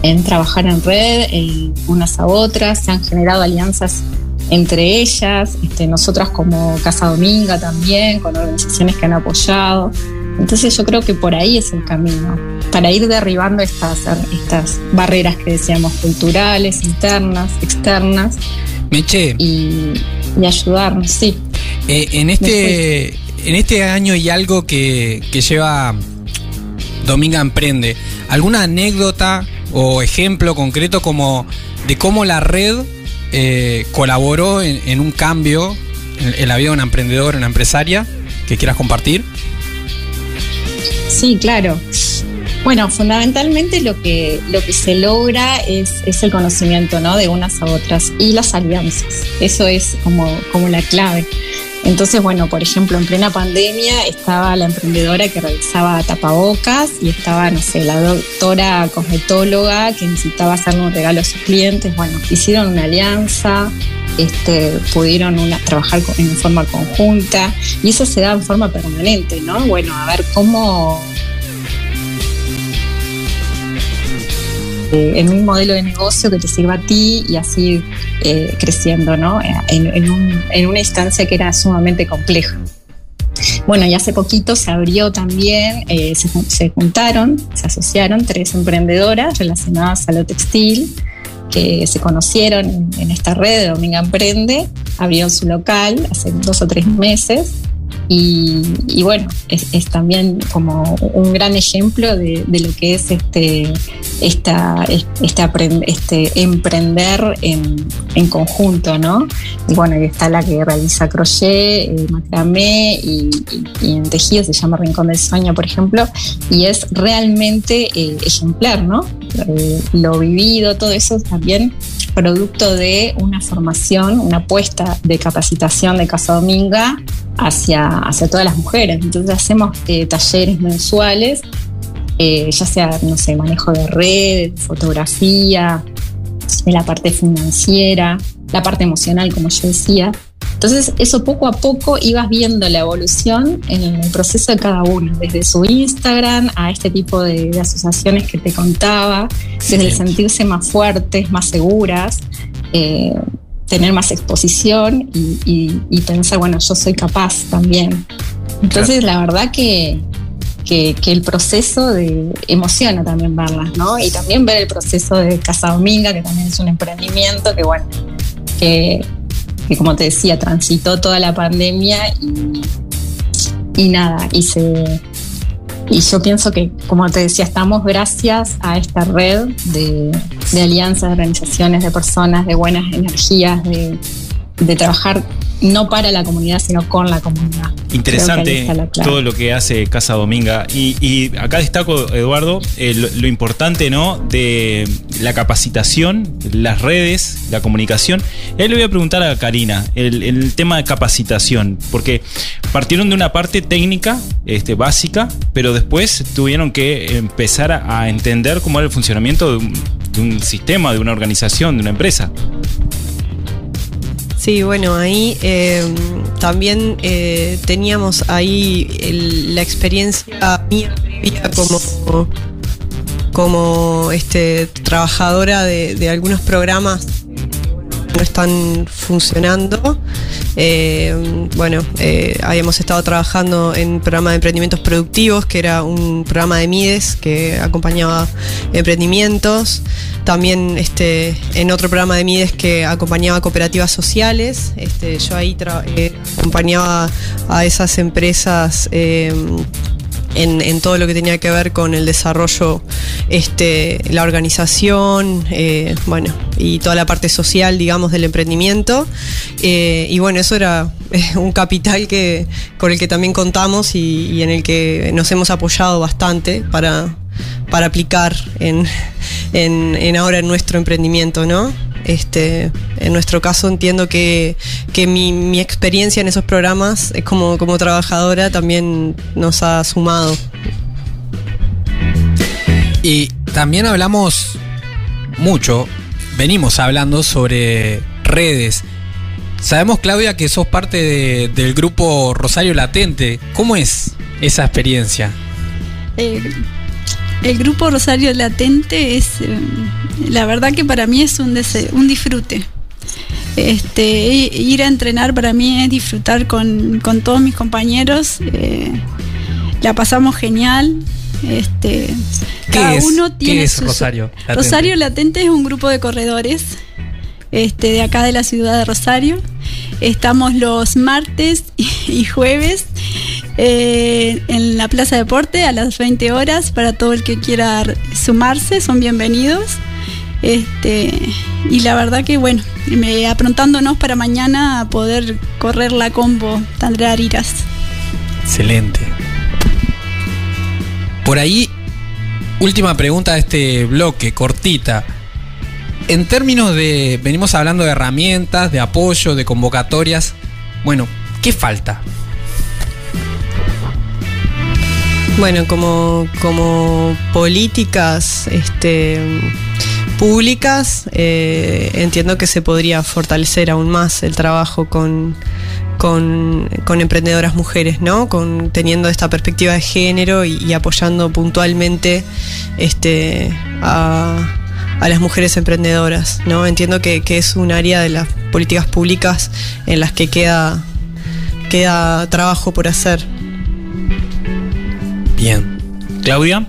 [SPEAKER 6] en trabajar en red, en unas a otras, se han generado alianzas entre ellas, este, nosotras como Casa Dominga también, con organizaciones que han apoyado. Entonces yo creo que por ahí es el camino, para ir derribando estas, estas barreras que decíamos, culturales, internas, externas,
[SPEAKER 1] Meche.
[SPEAKER 6] Y, ayudarnos, sí.
[SPEAKER 1] Eh, en, este, en este año y algo que, lleva Dominga Emprende, ¿alguna anécdota o ejemplo concreto como de cómo la red eh, colaboró en, un cambio en, en, la vida de una emprendedora, una empresaria que quieras compartir?
[SPEAKER 6] Sí, claro. Bueno, fundamentalmente lo que, lo que se logra es, el conocimiento ¿no? de unas a otras y las alianzas. Eso es como, como la clave. Entonces, bueno, por ejemplo, en plena pandemia estaba la emprendedora que realizaba tapabocas y estaba, no sé, la doctora cosmetóloga que necesitaba hacerle un regalo a sus clientes. Bueno, hicieron una alianza, este, pudieron una, trabajar en forma conjunta y eso se da en forma permanente, ¿no? Bueno, a ver cómo en un modelo de negocio que te sirva a ti y así eh, creciendo, ¿no? En, una instancia que era sumamente compleja. Bueno, y hace poquito se abrió también, eh, se, juntaron, se asociaron tres emprendedoras relacionadas a lo textil que se conocieron en, esta red de Dominga Emprende, abrieron su local hace dos o tres meses y, bueno, es, también como un gran ejemplo de, lo que es este, esta, este, este emprender en, conjunto, ¿no? Y bueno, y está la que realiza crochet, eh, macramé y, en tejido se llama Rincón del Sueño, por ejemplo, y es realmente eh, ejemplar, ¿no? Eh, lo vivido, todo eso también producto de una formación, una apuesta de capacitación de Casa Dominga hacia, hacia todas las mujeres. Entonces hacemos eh, talleres mensuales, eh, ya sea, no sé, manejo de red, fotografía, la parte financiera, la parte emocional, como yo decía. Entonces, eso poco a poco ibas viendo la evolución en el proceso de cada uno, desde su Instagram a este tipo de, asociaciones que te contaba, desde el sentirse más fuertes, más seguras, eh, tener más exposición y, pensar, bueno, yo soy capaz también. Entonces, la verdad que, que, el proceso de emociona también verlas, ¿no? Y también ver el proceso de Casa Dominga, que también es un emprendimiento que, bueno, que que como te decía, transitó toda la pandemia y, y nada, y se... Y yo pienso que, como te decía, estamos gracias a esta red de, alianzas, de organizaciones, de personas, de buenas energías, de trabajar no para la comunidad, sino con la comunidad.
[SPEAKER 2] Interesante todo lo que hace Casa Dominga. Y, acá destaco, Eduardo, lo, importante ¿no? de la capacitación, las redes, la comunicación. Y ahí le voy a preguntar a Karina el, tema de capacitación, porque partieron de una parte técnica, este, básica, pero después tuvieron que empezar a, entender cómo era el funcionamiento de un, de un sistema, de una organización, de una empresa.
[SPEAKER 4] Sí, bueno, ahí em, también eh, teníamos ahí la experiencia mía como, como este, trabajadora de, algunos programas no están funcionando. Em, bueno, eh, habíamos estado trabajando en un programa de emprendimientos productivos, que era un programa de MIDES que acompañaba emprendimientos también este, en otro programa de Mides que acompañaba cooperativas sociales. Este, yo ahí eh, acompañaba a esas empresas em, en, todo lo que tenía que ver con el desarrollo, este, la organización, eh, bueno, y toda la parte social, digamos, del emprendimiento. Eh, y bueno, eso era eh, un capital que, con el que también contamos y, y en el que nos hemos apoyado bastante para, para aplicar en, en, en ahora en nuestro emprendimiento, ¿no? Este, en nuestro caso entiendo que, que mi, mi experiencia en esos programas eh, como, como trabajadora también nos ha sumado.
[SPEAKER 1] Y también hablamos mucho, venimos hablando sobre redes. Sabemos, Claudia, que sos parte de- del grupo Rosario Latente. ¿Cómo es esa experiencia?
[SPEAKER 5] Eh, el grupo Rosario Latente es, eh, la verdad que para mí es un, dese- un disfrute. Este, ir a entrenar para mí es disfrutar con, con todos mis compañeros. eh, la pasamos genial. Este,
[SPEAKER 1] ¿Qué
[SPEAKER 5] cada
[SPEAKER 1] es-
[SPEAKER 5] uno
[SPEAKER 1] qué
[SPEAKER 5] tiene
[SPEAKER 1] es
[SPEAKER 5] su-
[SPEAKER 1] Rosario Latente?
[SPEAKER 5] Rosario Latente es un grupo de corredores este, de acá de la ciudad de Rosario. Estamos los martes y jueves eh, en la Plaza Deporte a las 20 horas para todo el que quiera sumarse, son bienvenidos. Este, y la verdad que bueno, me, aprontándonos para mañana a poder correr la combo Tandrea Ariras.
[SPEAKER 1] Excelente. Por ahí, última pregunta de este bloque, cortita. En términos de, venimos hablando de herramientas, de apoyo, de convocatorias. Bueno, ¿qué falta?
[SPEAKER 4] Bueno, como, como políticas este, públicas, eh, entiendo que se podría fortalecer aún más el trabajo con, con, emprendedoras mujeres, ¿no? Con, teniendo esta perspectiva de género y, y apoyando puntualmente este, a, a las mujeres emprendedoras, ¿no? Entiendo que, que es un área de las políticas públicas en las que queda, queda trabajo por hacer.
[SPEAKER 1] Bien.
[SPEAKER 2] Claudia.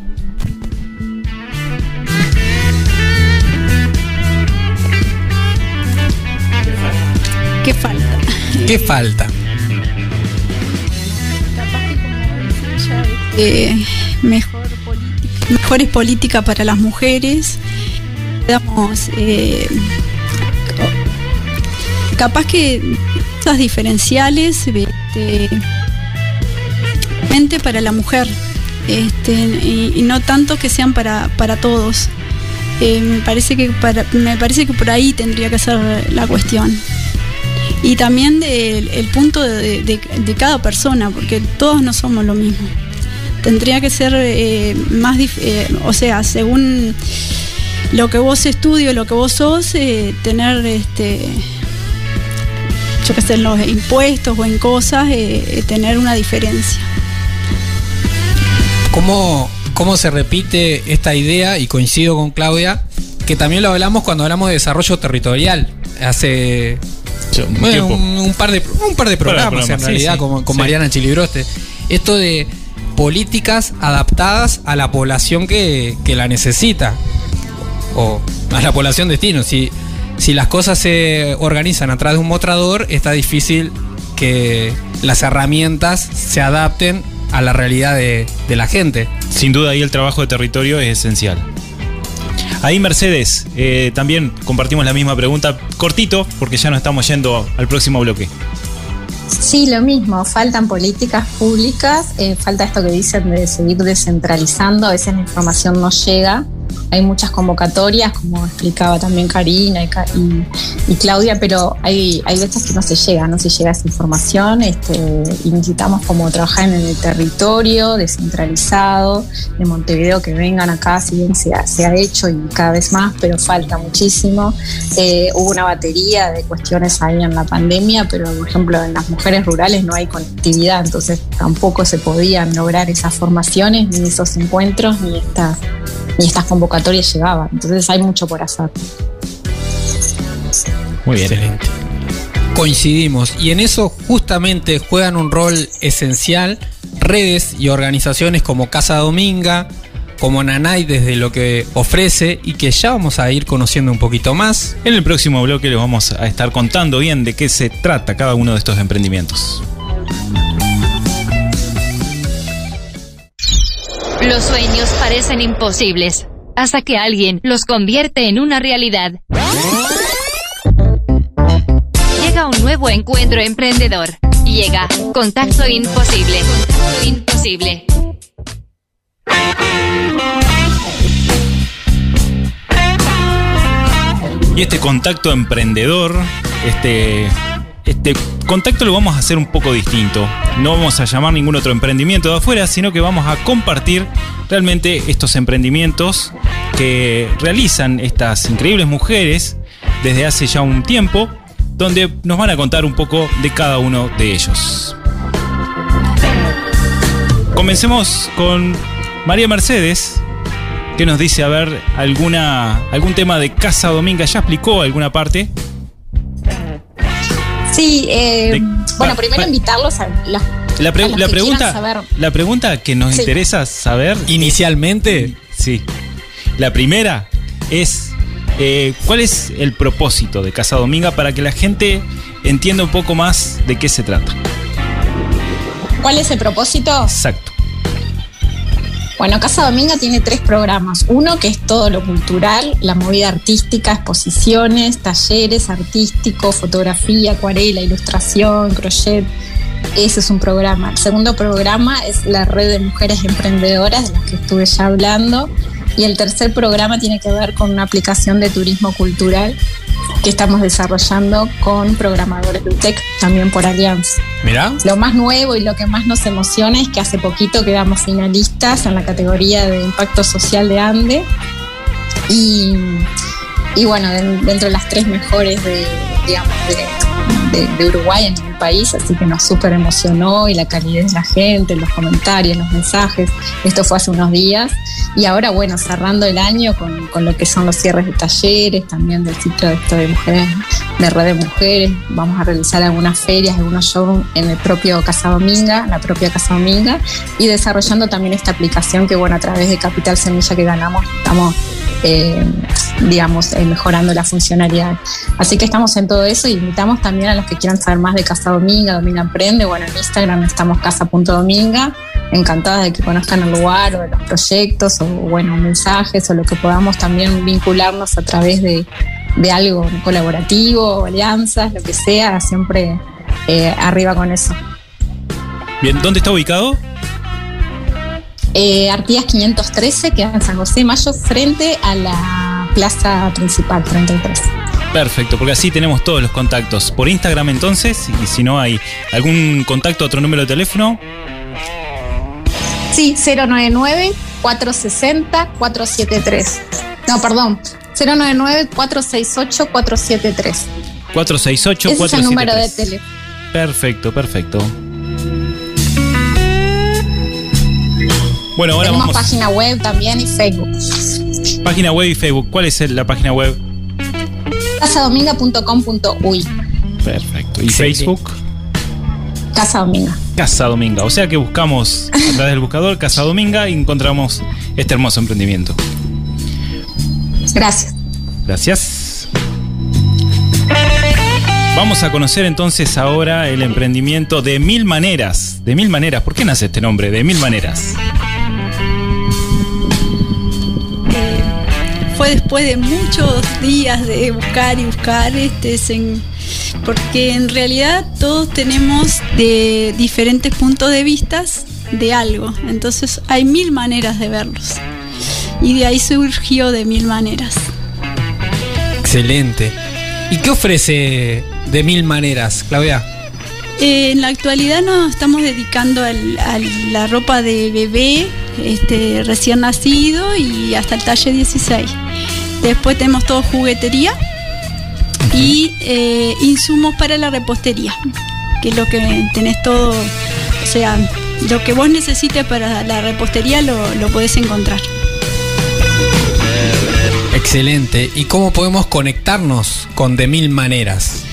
[SPEAKER 5] ¿Qué falta?
[SPEAKER 1] ¿Qué falta?
[SPEAKER 5] eh, mejor política, mejores políticas para las mujeres. Damos, eh, capaz que cosas diferenciales este, para la mujer este, y, no tanto que sean para, para todos. Eh, me parece que para, me parece que por ahí tendría que ser la cuestión y también del el punto de, de- cada persona, porque todos no somos lo mismo. Tendría que ser eh, más, eh, o sea, según lo que vos estudios, lo que vos sos, eh, tener, este, yo qué sé, en los impuestos o en cosas, tener una diferencia.
[SPEAKER 1] ¿Cómo, ¿Cómo se repite esta idea? Y coincido con Claudia, que también lo hablamos cuando hablamos de desarrollo territorial. Hace
[SPEAKER 2] Un
[SPEAKER 1] bueno,
[SPEAKER 2] tiempo.
[SPEAKER 1] un, un par de, un par de programas,
[SPEAKER 2] programas,
[SPEAKER 1] en realidad
[SPEAKER 2] sí,
[SPEAKER 1] con, con
[SPEAKER 2] sí.
[SPEAKER 1] Mariana Chilibroste. Esto de políticas adaptadas a la población que, que la necesita. O a la población destino. Si, si las cosas se organizan atrás de un mostrador, está difícil que las herramientas se adapten a la realidad de, de la gente.
[SPEAKER 2] Sin duda ahí el trabajo de territorio es esencial. Ahí Mercedes, eh, también compartimos la misma pregunta, cortito, porque ya nos estamos yendo al próximo bloque.
[SPEAKER 6] Sí, lo mismo, faltan políticas públicas, eh, falta esto que dicen de seguir descentralizando, a veces la información no llega, hay muchas convocatorias, como explicaba también Karina y, Claudia, pero hay, hay veces que no se llega, no se llega esa información este, y necesitamos como trabajar en el territorio descentralizado de Montevideo, que vengan acá, si bien se ha, se ha hecho y cada vez más, pero falta muchísimo. Eh, hubo una batería de cuestiones ahí en la pandemia, pero por ejemplo en las mujeres rurales no hay conectividad, entonces tampoco se podían lograr esas formaciones, ni esos encuentros, ni estas, ni estas convocatorias llegaban. Entonces hay mucho por hacer.
[SPEAKER 2] Muy bien.
[SPEAKER 1] Excelente. Coincidimos. Y en eso justamente juegan un rol esencial redes y organizaciones como Casa Dominga, como Nanay desde lo que ofrece y que ya vamos a ir conociendo un poquito más.
[SPEAKER 2] En el próximo bloque les vamos a estar contando bien de qué se trata cada uno de estos emprendimientos.
[SPEAKER 7] Los sueños parecen imposibles hasta que alguien los convierte en una realidad. Llega un nuevo encuentro emprendedor. Llega Contacto Imposible. Imposible.
[SPEAKER 2] Y este contacto emprendedor, este, este contacto lo vamos a hacer un poco distinto. No vamos a llamar ningún otro emprendimiento de afuera, sino que vamos a compartir realmente estos emprendimientos que realizan estas increíbles mujeres desde hace ya un tiempo, donde nos van a contar un poco de cada uno de ellos. Comencemos con María Mercedes, que nos dice, a ver, alguna, algún tema de Casa Dominga, ¿ya explicó alguna parte?
[SPEAKER 6] Sí, eh,
[SPEAKER 2] De-
[SPEAKER 6] bueno,
[SPEAKER 2] pa-
[SPEAKER 6] primero
[SPEAKER 2] pa-
[SPEAKER 6] invitarlos a
[SPEAKER 2] La, pre- la pregunta,
[SPEAKER 6] saber.
[SPEAKER 2] la pregunta que nos
[SPEAKER 6] Sí.
[SPEAKER 2] interesa saber,
[SPEAKER 1] Inicialmente,
[SPEAKER 2] sí, la primera es, eh, ¿cuál es el propósito de Casa Dominga para que la gente entienda un poco más de qué se trata?
[SPEAKER 6] ¿Cuál es el propósito?
[SPEAKER 2] Exacto.
[SPEAKER 6] Bueno, Casa Dominga tiene tres programas. Uno que es todo lo cultural, la movida artística, exposiciones, talleres artísticos, fotografía, acuarela, ilustración, crochet. Ese es un programa. El segundo programa es la red de mujeres emprendedoras de las que estuve ya hablando. Y el tercer programa tiene que ver con una aplicación de turismo cultural que estamos desarrollando con programadores de UTEC, también por Alianza.
[SPEAKER 1] mirá,
[SPEAKER 6] Lo más nuevo y lo que más nos emociona es que hace poquito quedamos finalistas en la categoría de impacto social de Ande. Y, y bueno, den- dentro de las tres mejores de, de Uruguay en el país, así que nos súper emocionó y la calidez de la gente, los comentarios, los mensajes. Esto fue hace unos días. Y ahora, bueno, cerrando el año con, con lo que son los cierres de talleres, también del ciclo de, esto de mujeres, de red de mujeres. Vamos a realizar algunas ferias, algunos shows en el propio Casa Dominga, la propia Casa Dominga, y desarrollando también esta aplicación que, bueno, a través de Capital Semilla que ganamos, estamos, eh, digamos, eh, mejorando la funcionalidad. Así que estamos en todo eso y invitamos también a los que quieran saber más de Casa Dominga, Dominga Emprende. Bueno, en Instagram estamos casa.dominga. Encantadas de que conozcan el lugar o de los proyectos o, bueno, mensajes o lo que podamos también vincularnos a través de, de algo colaborativo, alianzas, lo que sea, siempre eh, arriba con eso.
[SPEAKER 2] Bien, ¿dónde está ubicado?
[SPEAKER 6] Eh, Artigas 513, que en San José de Mayo, frente a la plaza principal, 33.
[SPEAKER 2] Perfecto, porque así tenemos todos los contactos. Por Instagram entonces, y si no hay algún contacto, otro número de teléfono,
[SPEAKER 6] Sí, 099-460-473. No, perdón, 099-468-473.
[SPEAKER 2] 468
[SPEAKER 6] Ese es el número de
[SPEAKER 2] 473.
[SPEAKER 6] teléfono.
[SPEAKER 2] Perfecto, perfecto. Bueno, ahora
[SPEAKER 6] Tenemos
[SPEAKER 2] vamos.
[SPEAKER 6] página web también y Facebook.
[SPEAKER 2] Página web y Facebook. ¿Cuál es la página web?
[SPEAKER 6] casadominga.com.uy.
[SPEAKER 2] Perfecto. ¿Y
[SPEAKER 1] Excelente.
[SPEAKER 2] Facebook?
[SPEAKER 6] Casa Dominga.
[SPEAKER 2] Casa Dominga. O sea que buscamos a través del buscador Casa Dominga y encontramos este hermoso emprendimiento.
[SPEAKER 6] Gracias.
[SPEAKER 2] Gracias. Vamos a conocer entonces ahora el emprendimiento de Mil Maneras. De Mil Maneras. ¿Por qué nace este nombre? De Mil Maneras.
[SPEAKER 5] Fue después de muchos días de buscar y buscar, este, se- porque en realidad todos tenemos de diferentes puntos de vista de algo, entonces hay mil maneras de verlos. Y de ahí surgió de mil maneras.
[SPEAKER 1] excelente. ¿Y qué ofrece de mil maneras, Claudia?
[SPEAKER 5] Eh, en la actualidad nos estamos dedicando al- a la ropa de bebé este, recién nacido y hasta el talle 16. Después tenemos todo juguetería y eh, insumos para la repostería, que es lo que tenés todo, o sea, lo que vos necesites para la repostería lo, lo podés encontrar.
[SPEAKER 1] Excelente. ¿Y cómo podemos conectarnos con de mil maneras?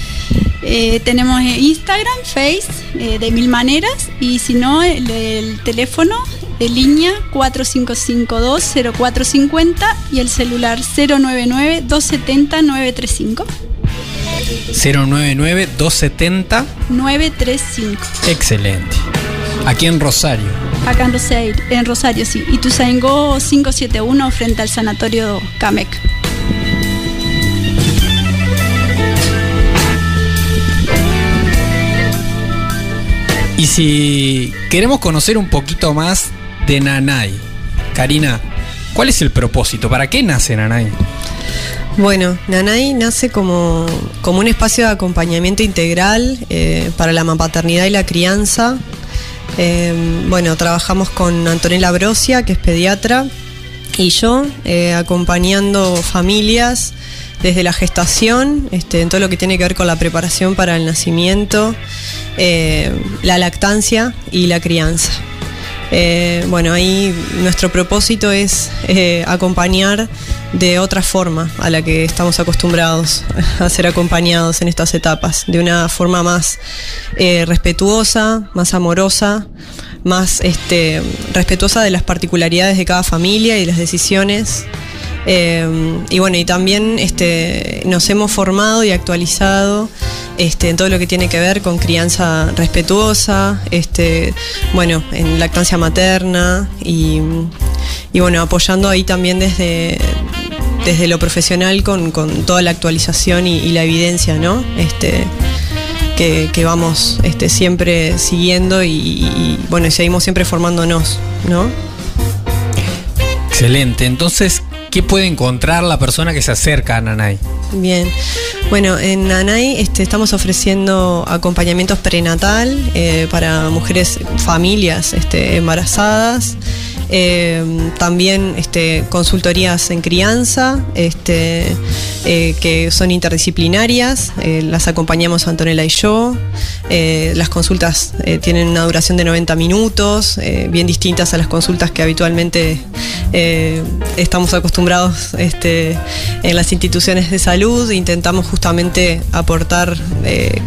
[SPEAKER 5] Eh, tenemos Instagram, Face, eh, de mil maneras, y si no, el, el teléfono de línea 4552-0450 y el celular 099-270-935.
[SPEAKER 1] 099-270.
[SPEAKER 5] 935.
[SPEAKER 1] Excelente. Aquí en Rosario.
[SPEAKER 5] Acá en Rosario, en Rosario sí. Ituzaingó 571 frente al sanatorio Camec.
[SPEAKER 1] Y si queremos conocer un poquito más de Nanay, Karina, ¿cuál es el propósito? ¿Para qué nace Nanay?
[SPEAKER 4] Bueno, Nanay nace como, como un espacio de acompañamiento integral eh, para la paternidad y la crianza. Eh, bueno, trabajamos con Antonella Brosia, que es pediatra, y yo, eh, acompañando familias desde la gestación, este, en todo lo que tiene que ver con la preparación para el nacimiento, la lactancia y la crianza. Eh, bueno, ahí nuestro propósito es eh, acompañar de otra forma a la que estamos acostumbrados a ser acompañados en estas etapas, de una forma más eh, respetuosa, más amorosa, más este, respetuosa de las particularidades de cada familia y las decisiones. Eh, y bueno, y también este, nos hemos formado y actualizado este, en todo lo que tiene que ver con crianza respetuosa, este, bueno, en lactancia materna y, y bueno, apoyando ahí también desde, desde lo profesional con, con toda la actualización y, la evidencia, ¿no? Este, que, vamos este, siempre siguiendo y, y, bueno, y seguimos siempre formándonos, ¿no?
[SPEAKER 1] Excelente. Entonces, ¿qué puede encontrar la persona que se acerca a Nanay?
[SPEAKER 4] Bien. Bueno, en Nanay este, estamos ofreciendo acompañamientos prenatal eh, para mujeres, familias este, embarazadas. Eh, también este, consultorías en crianza este, eh, que son interdisciplinarias, eh, las acompañamos Antonella y yo. Las consultas tienen una duración de 90 minutos, bien distintas a las consultas que habitualmente estamos acostumbrados este, en las instituciones de salud. Intentamos justamente aportar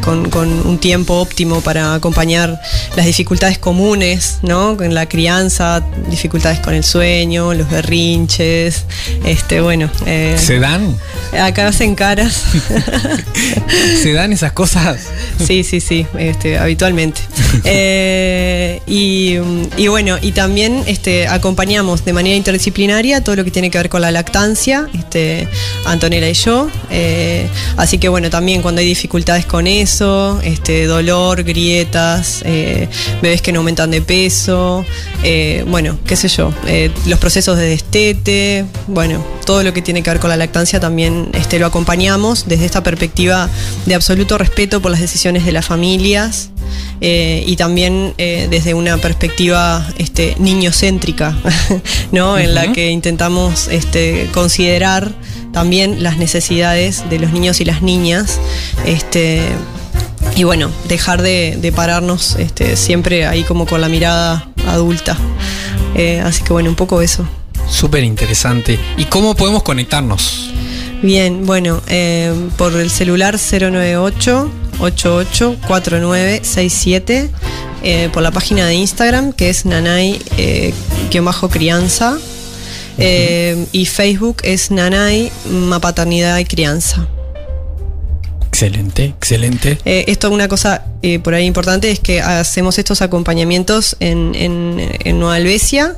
[SPEAKER 4] con, un tiempo óptimo para acompañar las dificultades comunes. En la crianza, dificultades con el sueño, los berrinches, este, bueno. eh,
[SPEAKER 1] ¿Se dan?
[SPEAKER 4] Acá hacen caras.
[SPEAKER 1] ¿Se dan esas cosas?
[SPEAKER 4] Sí, sí, sí, este, habitualmente. Eh, y, y bueno, y también este, acompañamos de manera interdisciplinaria todo lo que tiene que ver con la lactancia, este, Antonella y yo. Eh, así que bueno, también cuando hay dificultades con eso, este, dolor, grietas, eh, bebés que no aumentan de peso, bueno, qué sé yo, eh, los procesos de destete, bueno, todo lo que tiene que ver con la lactancia también este, lo acompañamos desde esta perspectiva de absoluto respeto por las decisiones de las familias eh, y también eh, desde una perspectiva este, niñocéntrica, ¿no? En la que intentamos este, considerar también las necesidades de los niños y las niñas. Este, y bueno, dejar de, de pararnos este, siempre ahí como con la mirada adulta. Eh, así que bueno, un poco eso.
[SPEAKER 1] Súper interesante. ¿Y cómo podemos conectarnos?
[SPEAKER 4] Bien, bueno, eh, por el celular 098 884967 eh, por la página de Instagram que es nanay eh, guion bajo crianza eh, y Facebook es nanay paternidad y crianza.
[SPEAKER 1] Excelente, excelente.
[SPEAKER 4] Eh, esto una cosa eh, por ahí importante es que hacemos estos acompañamientos en, en, en Nueva Albesia,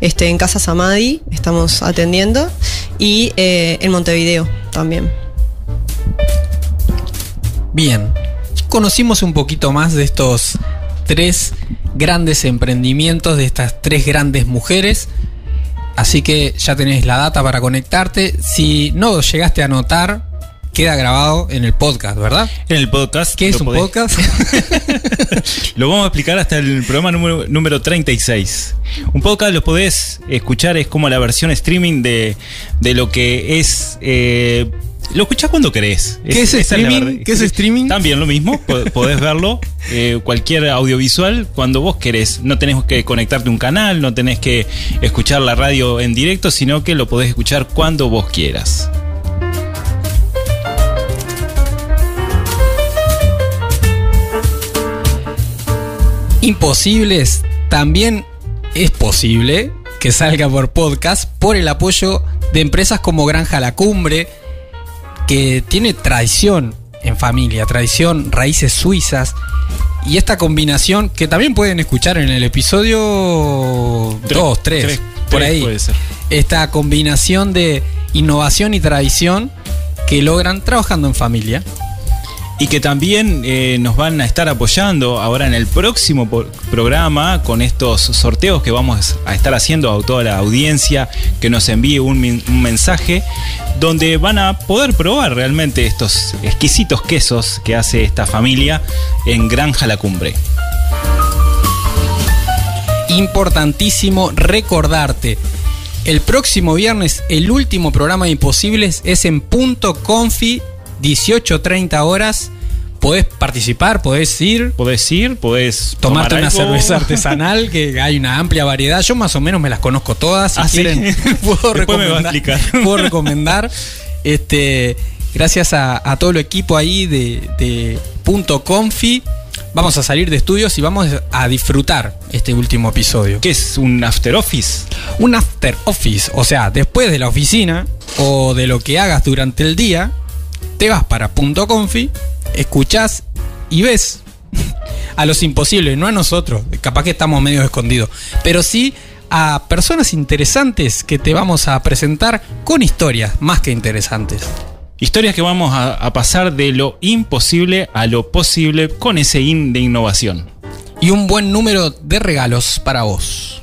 [SPEAKER 4] este, en Casa Samadi, estamos atendiendo, y eh, en Montevideo también.
[SPEAKER 1] Bien, conocimos un poquito más de estos tres grandes emprendimientos, de estas tres grandes mujeres. Así que ya tenés la data para conectarte. Si no llegaste a anotar, queda grabado en el podcast, ¿verdad?
[SPEAKER 2] En el podcast.
[SPEAKER 1] ¿Qué es un
[SPEAKER 2] podés-
[SPEAKER 1] podcast?
[SPEAKER 2] Lo vamos a explicar hasta el programa número, número 36. Un podcast lo podés escuchar, es como la versión streaming de, de lo que es... eh, lo escuchás cuando querés.
[SPEAKER 1] ¿Qué es streaming? ¿Qué es streaming?
[SPEAKER 2] También lo mismo, po- podés verlo, eh, cualquier audiovisual, cuando vos querés. No tenés que conectarte a un canal, no tenés que escuchar la radio en directo, sino que lo podés escuchar cuando vos quieras.
[SPEAKER 1] Imposibles también es posible que salga por podcast por el apoyo de empresas como Granja La Cumbre, que tiene tradición en familia, tradición, raíces suizas, Y esta combinación, que también pueden escuchar en el episodio 2, 3, por ahí.
[SPEAKER 2] Puede ser.
[SPEAKER 1] Esta combinación de innovación y tradición que logran trabajando en familia.
[SPEAKER 2] Y que también eh, nos van a estar apoyando ahora en el próximo programa con estos sorteos que vamos a estar haciendo a toda la audiencia que nos envíe un mensaje donde van a poder probar realmente estos exquisitos quesos que hace esta familia en Granja La Cumbre.
[SPEAKER 1] Importantísimo recordarte. El próximo viernes, el último programa de Imposibles es en punto confi, 18.30 horas. Podés participar, podés ir,
[SPEAKER 2] Podés ir, podés
[SPEAKER 1] tomarte
[SPEAKER 2] tomar
[SPEAKER 1] una
[SPEAKER 2] algo.
[SPEAKER 1] cerveza artesanal, que hay una amplia variedad. Yo más o menos me las conozco todas. Si
[SPEAKER 2] Ah, ¿sí?
[SPEAKER 1] quieren, puedo
[SPEAKER 2] me
[SPEAKER 1] recomendar.
[SPEAKER 2] explicar.
[SPEAKER 1] puedo recomendar. Este, gracias a, a todo el equipo ahí de, de Punto Confi. Vamos a salir de estudios y vamos a disfrutar este último episodio.
[SPEAKER 2] ¿Qué es un after office?
[SPEAKER 1] Un after office, o sea, después de la oficina o de lo que hagas durante el día, te vas para Punto Confi, escuchás y ves a los imposibles, no a nosotros, capaz que estamos medio escondidos, pero sí a personas interesantes que te vamos a presentar con historias más que interesantes.
[SPEAKER 2] Historias que vamos a, a pasar de lo imposible a lo posible con ese in de innovación.
[SPEAKER 1] Y un buen número de regalos para vos.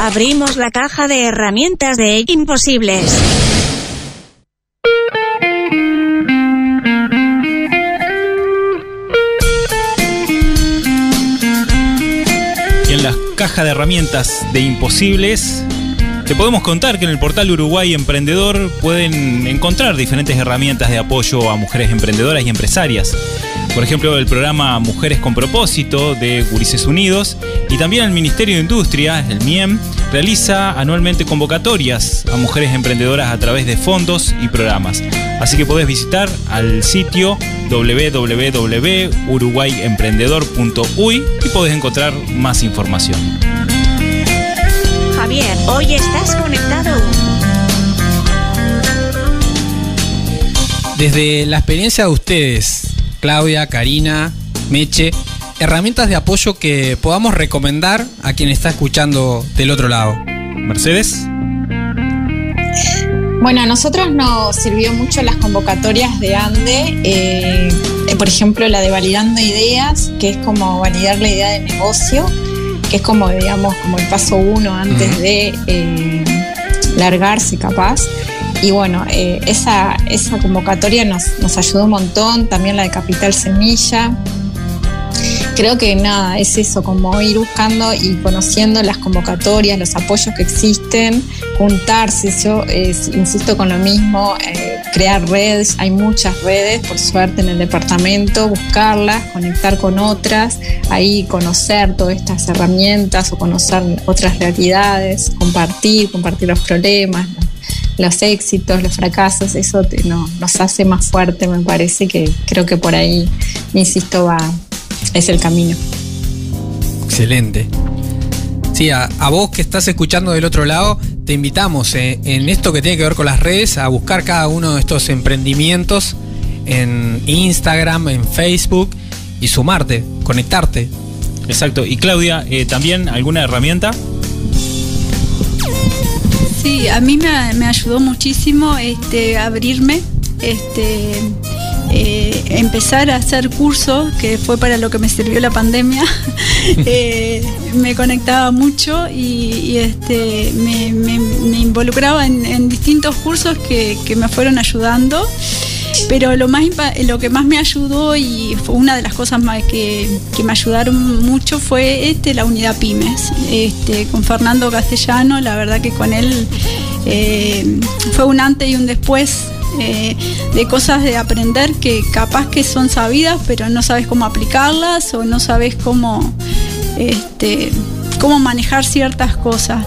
[SPEAKER 3] Abrimos la caja de herramientas de Imposibles.
[SPEAKER 2] Caja de herramientas de imposibles, te podemos contar que en el portal Uruguay Emprendedor pueden encontrar diferentes herramientas de apoyo a mujeres emprendedoras y empresarias. Por ejemplo, el programa Mujeres con Propósito de Gurises Unidos y también el Ministerio de Industria, el MIEM, realiza anualmente convocatorias a mujeres emprendedoras a través de fondos y programas. Así que podés visitar al sitio www.uruguayemprendedor.uy y podés encontrar más información.
[SPEAKER 3] Javier, hoy estás conectado.
[SPEAKER 1] Desde la experiencia de ustedes, Claudia, Karina, Meche, herramientas de apoyo que podamos recomendar a quien está escuchando del otro lado.
[SPEAKER 2] Mercedes.
[SPEAKER 6] Bueno, a nosotros nos sirvió mucho las convocatorias de ANDE, eh, eh, por ejemplo la de validando ideas, que es como validar la idea de negocio, que es como, digamos, como el paso uno antes de eh, largarse capaz. Y bueno, eh, esa, esa convocatoria nos, nos ayudó un montón, también la de Capital Semilla. Creo que nada, es eso, como ir buscando y conociendo las convocatorias, los apoyos que existen, juntarse, yo insisto con lo mismo, eh, crear redes, hay muchas redes, por suerte en el departamento, buscarlas, conectar con otras, ahí conocer todas estas herramientas o conocer otras realidades, compartir, compartir los problemas, los éxitos, los fracasos, eso te- no- nos hace más fuerte, me parece que creo que por ahí, insisto, va, es el camino.
[SPEAKER 1] Excelente. Sí, a, a vos que estás escuchando del otro lado, te invitamos eh, en esto que tiene que ver con las redes a buscar cada uno de estos emprendimientos en Instagram, en Facebook y sumarte, conectarte.
[SPEAKER 2] Exacto. Y Claudia, eh, ¿también alguna herramienta?
[SPEAKER 5] Sí, a mí me, me ayudó muchísimo este, abrirme, este, eh, empezar a hacer cursos, que fue para lo que me sirvió la pandemia. Eh, me conectaba mucho y, y, este, me, me- me involucraba en, en distintos cursos que, que me fueron ayudando. Pero lo, más, lo que más me ayudó y fue una de las cosas que, que me ayudaron mucho fue este, la unidad Pymes. Este, con Fernando Castellano, la verdad que con él eh, fue un antes y un después eh, de cosas de aprender que capaz que son sabidas, pero no sabes cómo aplicarlas o no sabes cómo, este, cómo manejar ciertas cosas.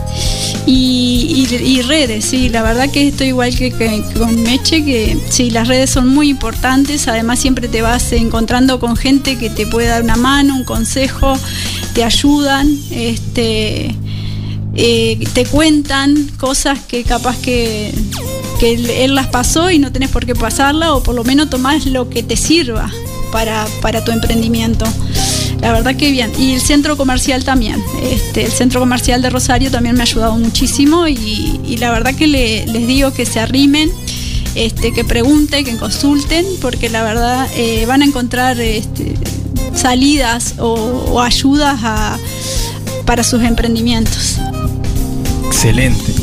[SPEAKER 5] Y, y- y redes, sí, la verdad que estoy igual que, con Meche, que sí, las redes son muy importantes, además siempre te vas encontrando con gente que te puede dar una mano, un consejo, te ayudan, este, eh, te cuentan cosas que capaz que que él, él las pasó y no tenés por qué pasarla, o por lo menos tomás lo que te sirva para, para tu emprendimiento. La verdad que bien. Y el centro comercial también. Este, el centro comercial de Rosario también me ha ayudado muchísimo y, y la verdad que le- les digo que se arrimen, este, que pregunten, que consulten, porque la verdad eh, van a encontrar este, salidas o, o ayudas a- para sus emprendimientos.
[SPEAKER 1] Excelente.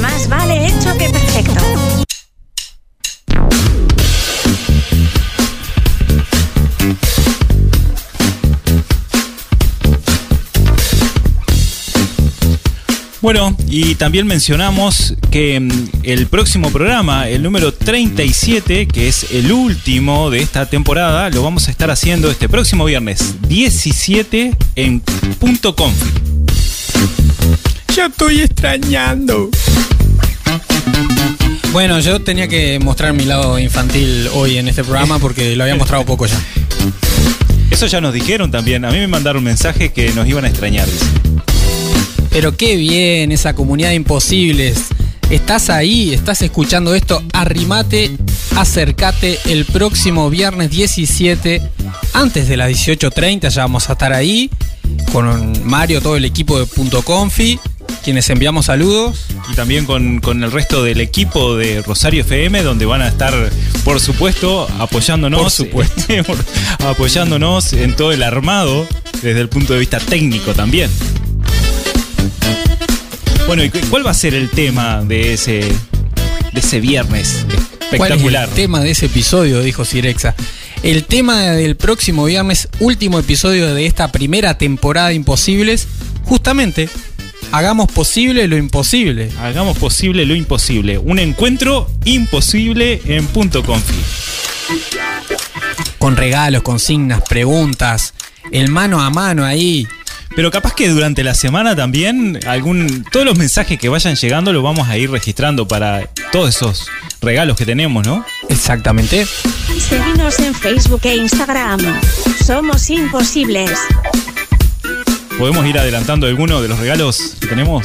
[SPEAKER 3] Más vale hecho que perfecto.
[SPEAKER 2] Bueno, y también mencionamos que mm, el próximo programa, el número 37, que es el último de esta temporada, lo vamos a estar haciendo este próximo viernes 17 en punto confi.
[SPEAKER 1] Ya estoy extrañando. Bueno, yo tenía que mostrar mi lado infantil hoy en este programa porque lo había mostrado poco ya.
[SPEAKER 2] Eso ya nos dijeron también. A mí me mandaron un mensaje que nos iban a extrañar. dice.
[SPEAKER 1] Pero qué bien, esa comunidad de imposibles. Estás ahí, estás escuchando esto, arrimate, acércate el próximo viernes 17, antes de las 18.30, ya vamos a estar ahí, con Mario, todo el equipo de Punto Confi, quienes enviamos saludos.
[SPEAKER 2] Y también con, con el resto del equipo de Rosario FM, donde van a estar, por supuesto, apoyándonos.
[SPEAKER 1] Por supuesto.
[SPEAKER 2] apoyándonos en todo el armado, desde el punto de vista técnico también. Bueno, ¿y cu- cuál va a ser el tema de ese, de ese viernes
[SPEAKER 1] ¿Cuál es
[SPEAKER 2] espectacular?
[SPEAKER 1] el tema de ese episodio? Dijo Sirexa. El tema del próximo viernes, último episodio de esta primera temporada de Imposibles, justamente, hagamos posible lo imposible.
[SPEAKER 2] Hagamos posible lo imposible. Un encuentro imposible en punto confi.
[SPEAKER 1] Con regalos, consignas, preguntas, el mano a mano ahí.
[SPEAKER 2] Pero capaz que durante la semana también algún todos los mensajes que vayan llegando los vamos a ir registrando para todos esos regalos que tenemos, ¿no?
[SPEAKER 1] Exactamente.
[SPEAKER 3] Seguinos en Facebook e Instagram. Somos imposibles.
[SPEAKER 2] Podemos ir adelantando alguno de los regalos que tenemos.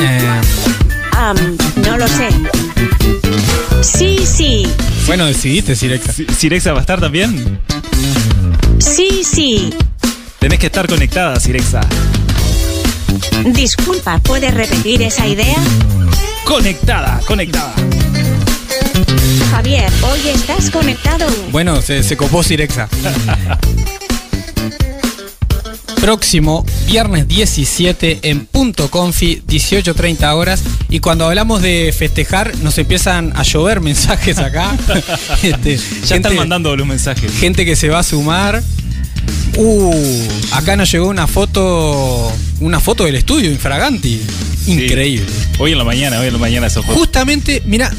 [SPEAKER 1] Eh,
[SPEAKER 3] Am, no lo sé. Sí, sí.
[SPEAKER 1] bueno, decidiste, Sirexa.
[SPEAKER 2] Si- Sirexa va a estar también.
[SPEAKER 3] Sí, sí.
[SPEAKER 2] Tenés que estar conectada, Sirexa.
[SPEAKER 3] Disculpa, ¿puedes repetir esa idea?
[SPEAKER 2] Conectada, conectada.
[SPEAKER 3] Javier, hoy estás conectado.
[SPEAKER 1] Bueno, se, se copó Sirexa. Próximo viernes 17 en Punto Confi, 18.30 horas. Y cuando hablamos de festejar, nos empiezan a llover mensajes acá. Este,
[SPEAKER 2] Ya están mandando los mensajes.
[SPEAKER 1] gente que se va a sumar. Uh, acá nos llegó una foto, una foto del estudio Infraganti. Increíble.
[SPEAKER 2] Hoy en la mañana, hoy en la mañana eso fue.
[SPEAKER 1] Justamente, mira,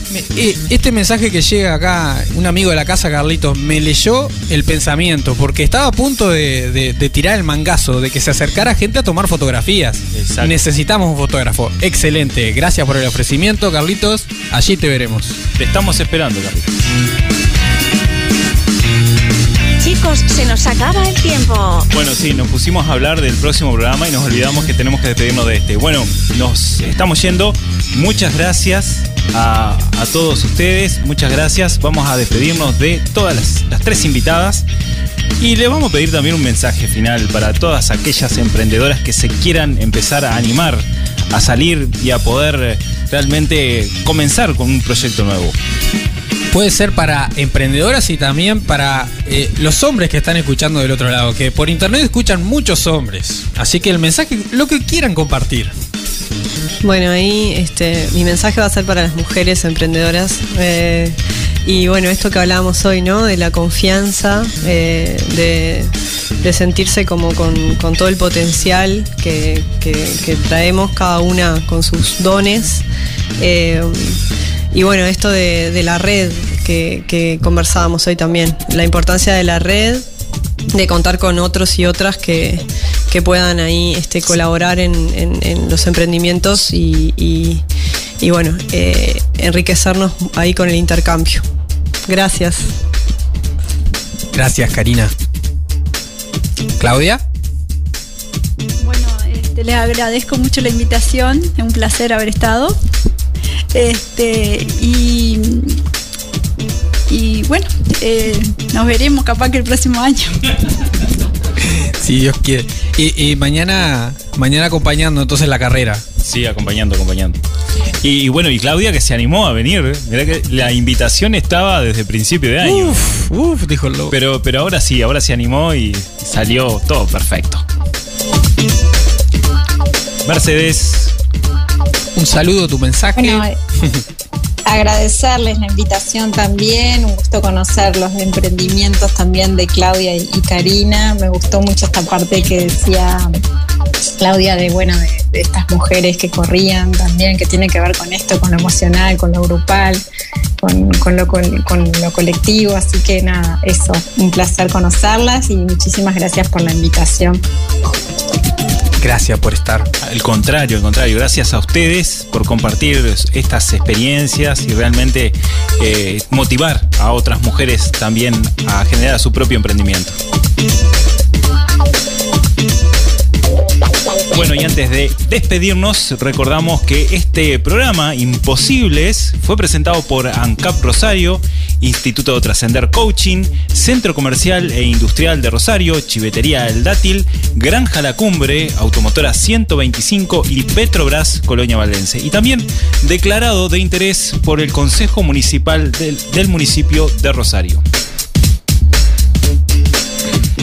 [SPEAKER 1] este mensaje que llega acá, un amigo de la casa, Carlitos, me leyó el pensamiento, porque estaba a punto de, de- de tirar el mangazo, de que se acercara gente a tomar fotografías.
[SPEAKER 2] Exacto.
[SPEAKER 1] Necesitamos un fotógrafo. Excelente. Gracias por el ofrecimiento, Carlitos. Allí te veremos.
[SPEAKER 2] Te estamos esperando, Carlitos.
[SPEAKER 3] Chicos, se nos acaba el tiempo.
[SPEAKER 2] Bueno, sí, nos pusimos a hablar del próximo programa y nos olvidamos que tenemos que despedirnos de este. Bueno, nos estamos yendo. Muchas gracias a, todos ustedes. Muchas gracias. Vamos a despedirnos de todas las, las tres invitadas. Y le vamos a pedir también un mensaje final para todas aquellas emprendedoras que se quieran empezar a animar, a salir y a poder realmente comenzar con un proyecto nuevo.
[SPEAKER 1] Puede ser para emprendedoras y también para eh, los hombres que están escuchando del otro lado, que por internet escuchan muchos hombres. Así que el mensaje, lo que quieran compartir.
[SPEAKER 4] Bueno, ahí este, mi mensaje va a ser para las mujeres emprendedoras. eh, y bueno, esto que hablábamos hoy, ¿no? De la confianza, eh, de, sentirse como con, todo el potencial que, traemos cada una con sus dones. Y bueno, esto de, de la red que, que conversábamos hoy también, la importancia de la red, de contar con otros y otras que, que puedan ahí este, colaborar en, en- en los emprendimientos y, y- y bueno, eh, enriquecernos ahí con el intercambio. Gracias.
[SPEAKER 1] Gracias, Karina. Claudia.
[SPEAKER 5] Bueno, este, les agradezco mucho la invitación, es un placer haber estado. Este, y, y bueno, eh, nos veremos capaz que el próximo año.
[SPEAKER 1] Si Dios quiere. Y, y mañana, mañana acompañando entonces la carrera.
[SPEAKER 2] Sí, acompañando, acompañando. Y, y bueno, y Claudia que se animó a venir. ¿eh? Mirá que la invitación estaba desde principio de año.
[SPEAKER 1] Uf, uf, dijo el lobo.
[SPEAKER 2] Pero, pero ahora sí, ahora se animó y salió todo perfecto. Mercedes,
[SPEAKER 1] Un saludo, tu mensaje.
[SPEAKER 6] Eh, agradecerles la invitación también, un gusto conocer los emprendimientos también de Claudia y, Karina. Me gustó mucho esta parte que decía Claudia de bueno de, estas mujeres que corrían también, que tiene que ver con esto, con lo emocional, con lo grupal, con lo colectivo. Así que nada, eso, un placer conocerlas y muchísimas gracias por la invitación.
[SPEAKER 1] Gracias por estar.
[SPEAKER 2] al contrario, al contrario, gracias a ustedes por compartir estas experiencias y realmente eh, motivar a otras mujeres también a generar su propio emprendimiento. Bueno, y antes de despedirnos, recordamos que este programa, Imposibles, fue presentado por ANCAP Rosario, Instituto de Trascender Coaching, Centro Comercial e Industrial de Rosario, Chivetería El Dátil, Granja La Cumbre, Automotora 125 y Petrobras Colonia Valdense. Y también declarado de interés por el Consejo Municipal del, del municipio de Rosario.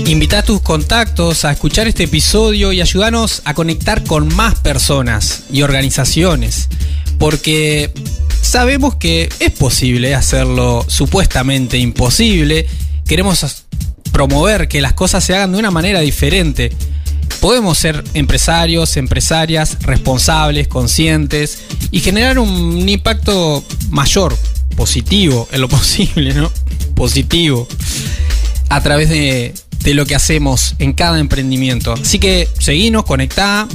[SPEAKER 1] Invita a tus contactos a escuchar este episodio y ayúdanos a conectar con más personas y organizaciones. Porque sabemos que es posible hacerlo supuestamente imposible. Queremos promover que las cosas se hagan de una manera diferente. Podemos ser empresarios, empresarias responsables, conscientes y generar un impacto mayor, positivo, en lo posible, ¿no? Positivo. A través de, de lo que hacemos en cada emprendimiento. Así que seguinos, conectá.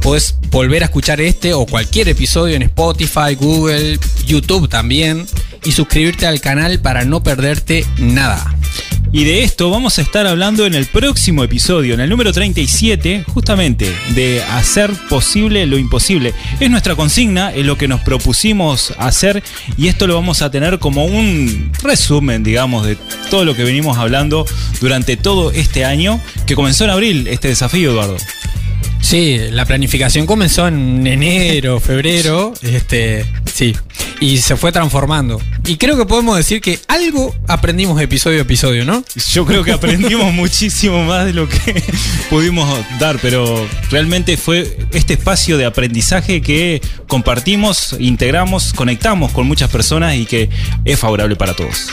[SPEAKER 1] Podés volver a escuchar este o cualquier episodio en Spotify, Google, YouTube también. Y suscribirte al canal para no perderte nada.
[SPEAKER 2] Y de esto vamos a estar hablando en el próximo episodio, en el número 37, justamente de hacer posible lo imposible. Es nuestra consigna, es lo que nos propusimos hacer y esto lo vamos a tener como un resumen, digamos, de todo lo que venimos hablando durante todo este año, que comenzó en abril este desafío, Eduardo.
[SPEAKER 1] Sí, la planificación comenzó en enero, febrero, este, sí, y se fue transformando. Y creo que podemos decir que algo aprendimos episodio a episodio, ¿no?
[SPEAKER 2] Yo creo que aprendimos muchísimo más de lo que pudimos dar, pero realmente fue este espacio de aprendizaje que compartimos, integramos, conectamos con muchas personas y que es favorable para todos.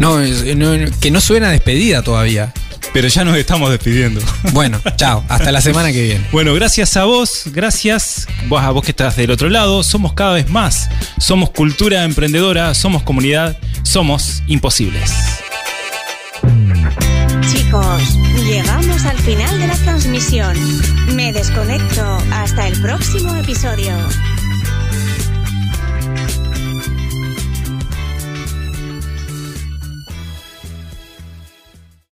[SPEAKER 1] No, no, que no suena despedida todavía.
[SPEAKER 2] Pero ya nos estamos despidiendo.
[SPEAKER 1] Bueno, chao, hasta la semana que viene.
[SPEAKER 2] Bueno, gracias a vos, gracias vos, a vos que estás del otro lado. Somos cada vez más. Somos cultura emprendedora, somos comunidad, somos imposibles.
[SPEAKER 3] Chicos, llegamos al final de la transmisión. Me desconecto hasta el próximo episodio.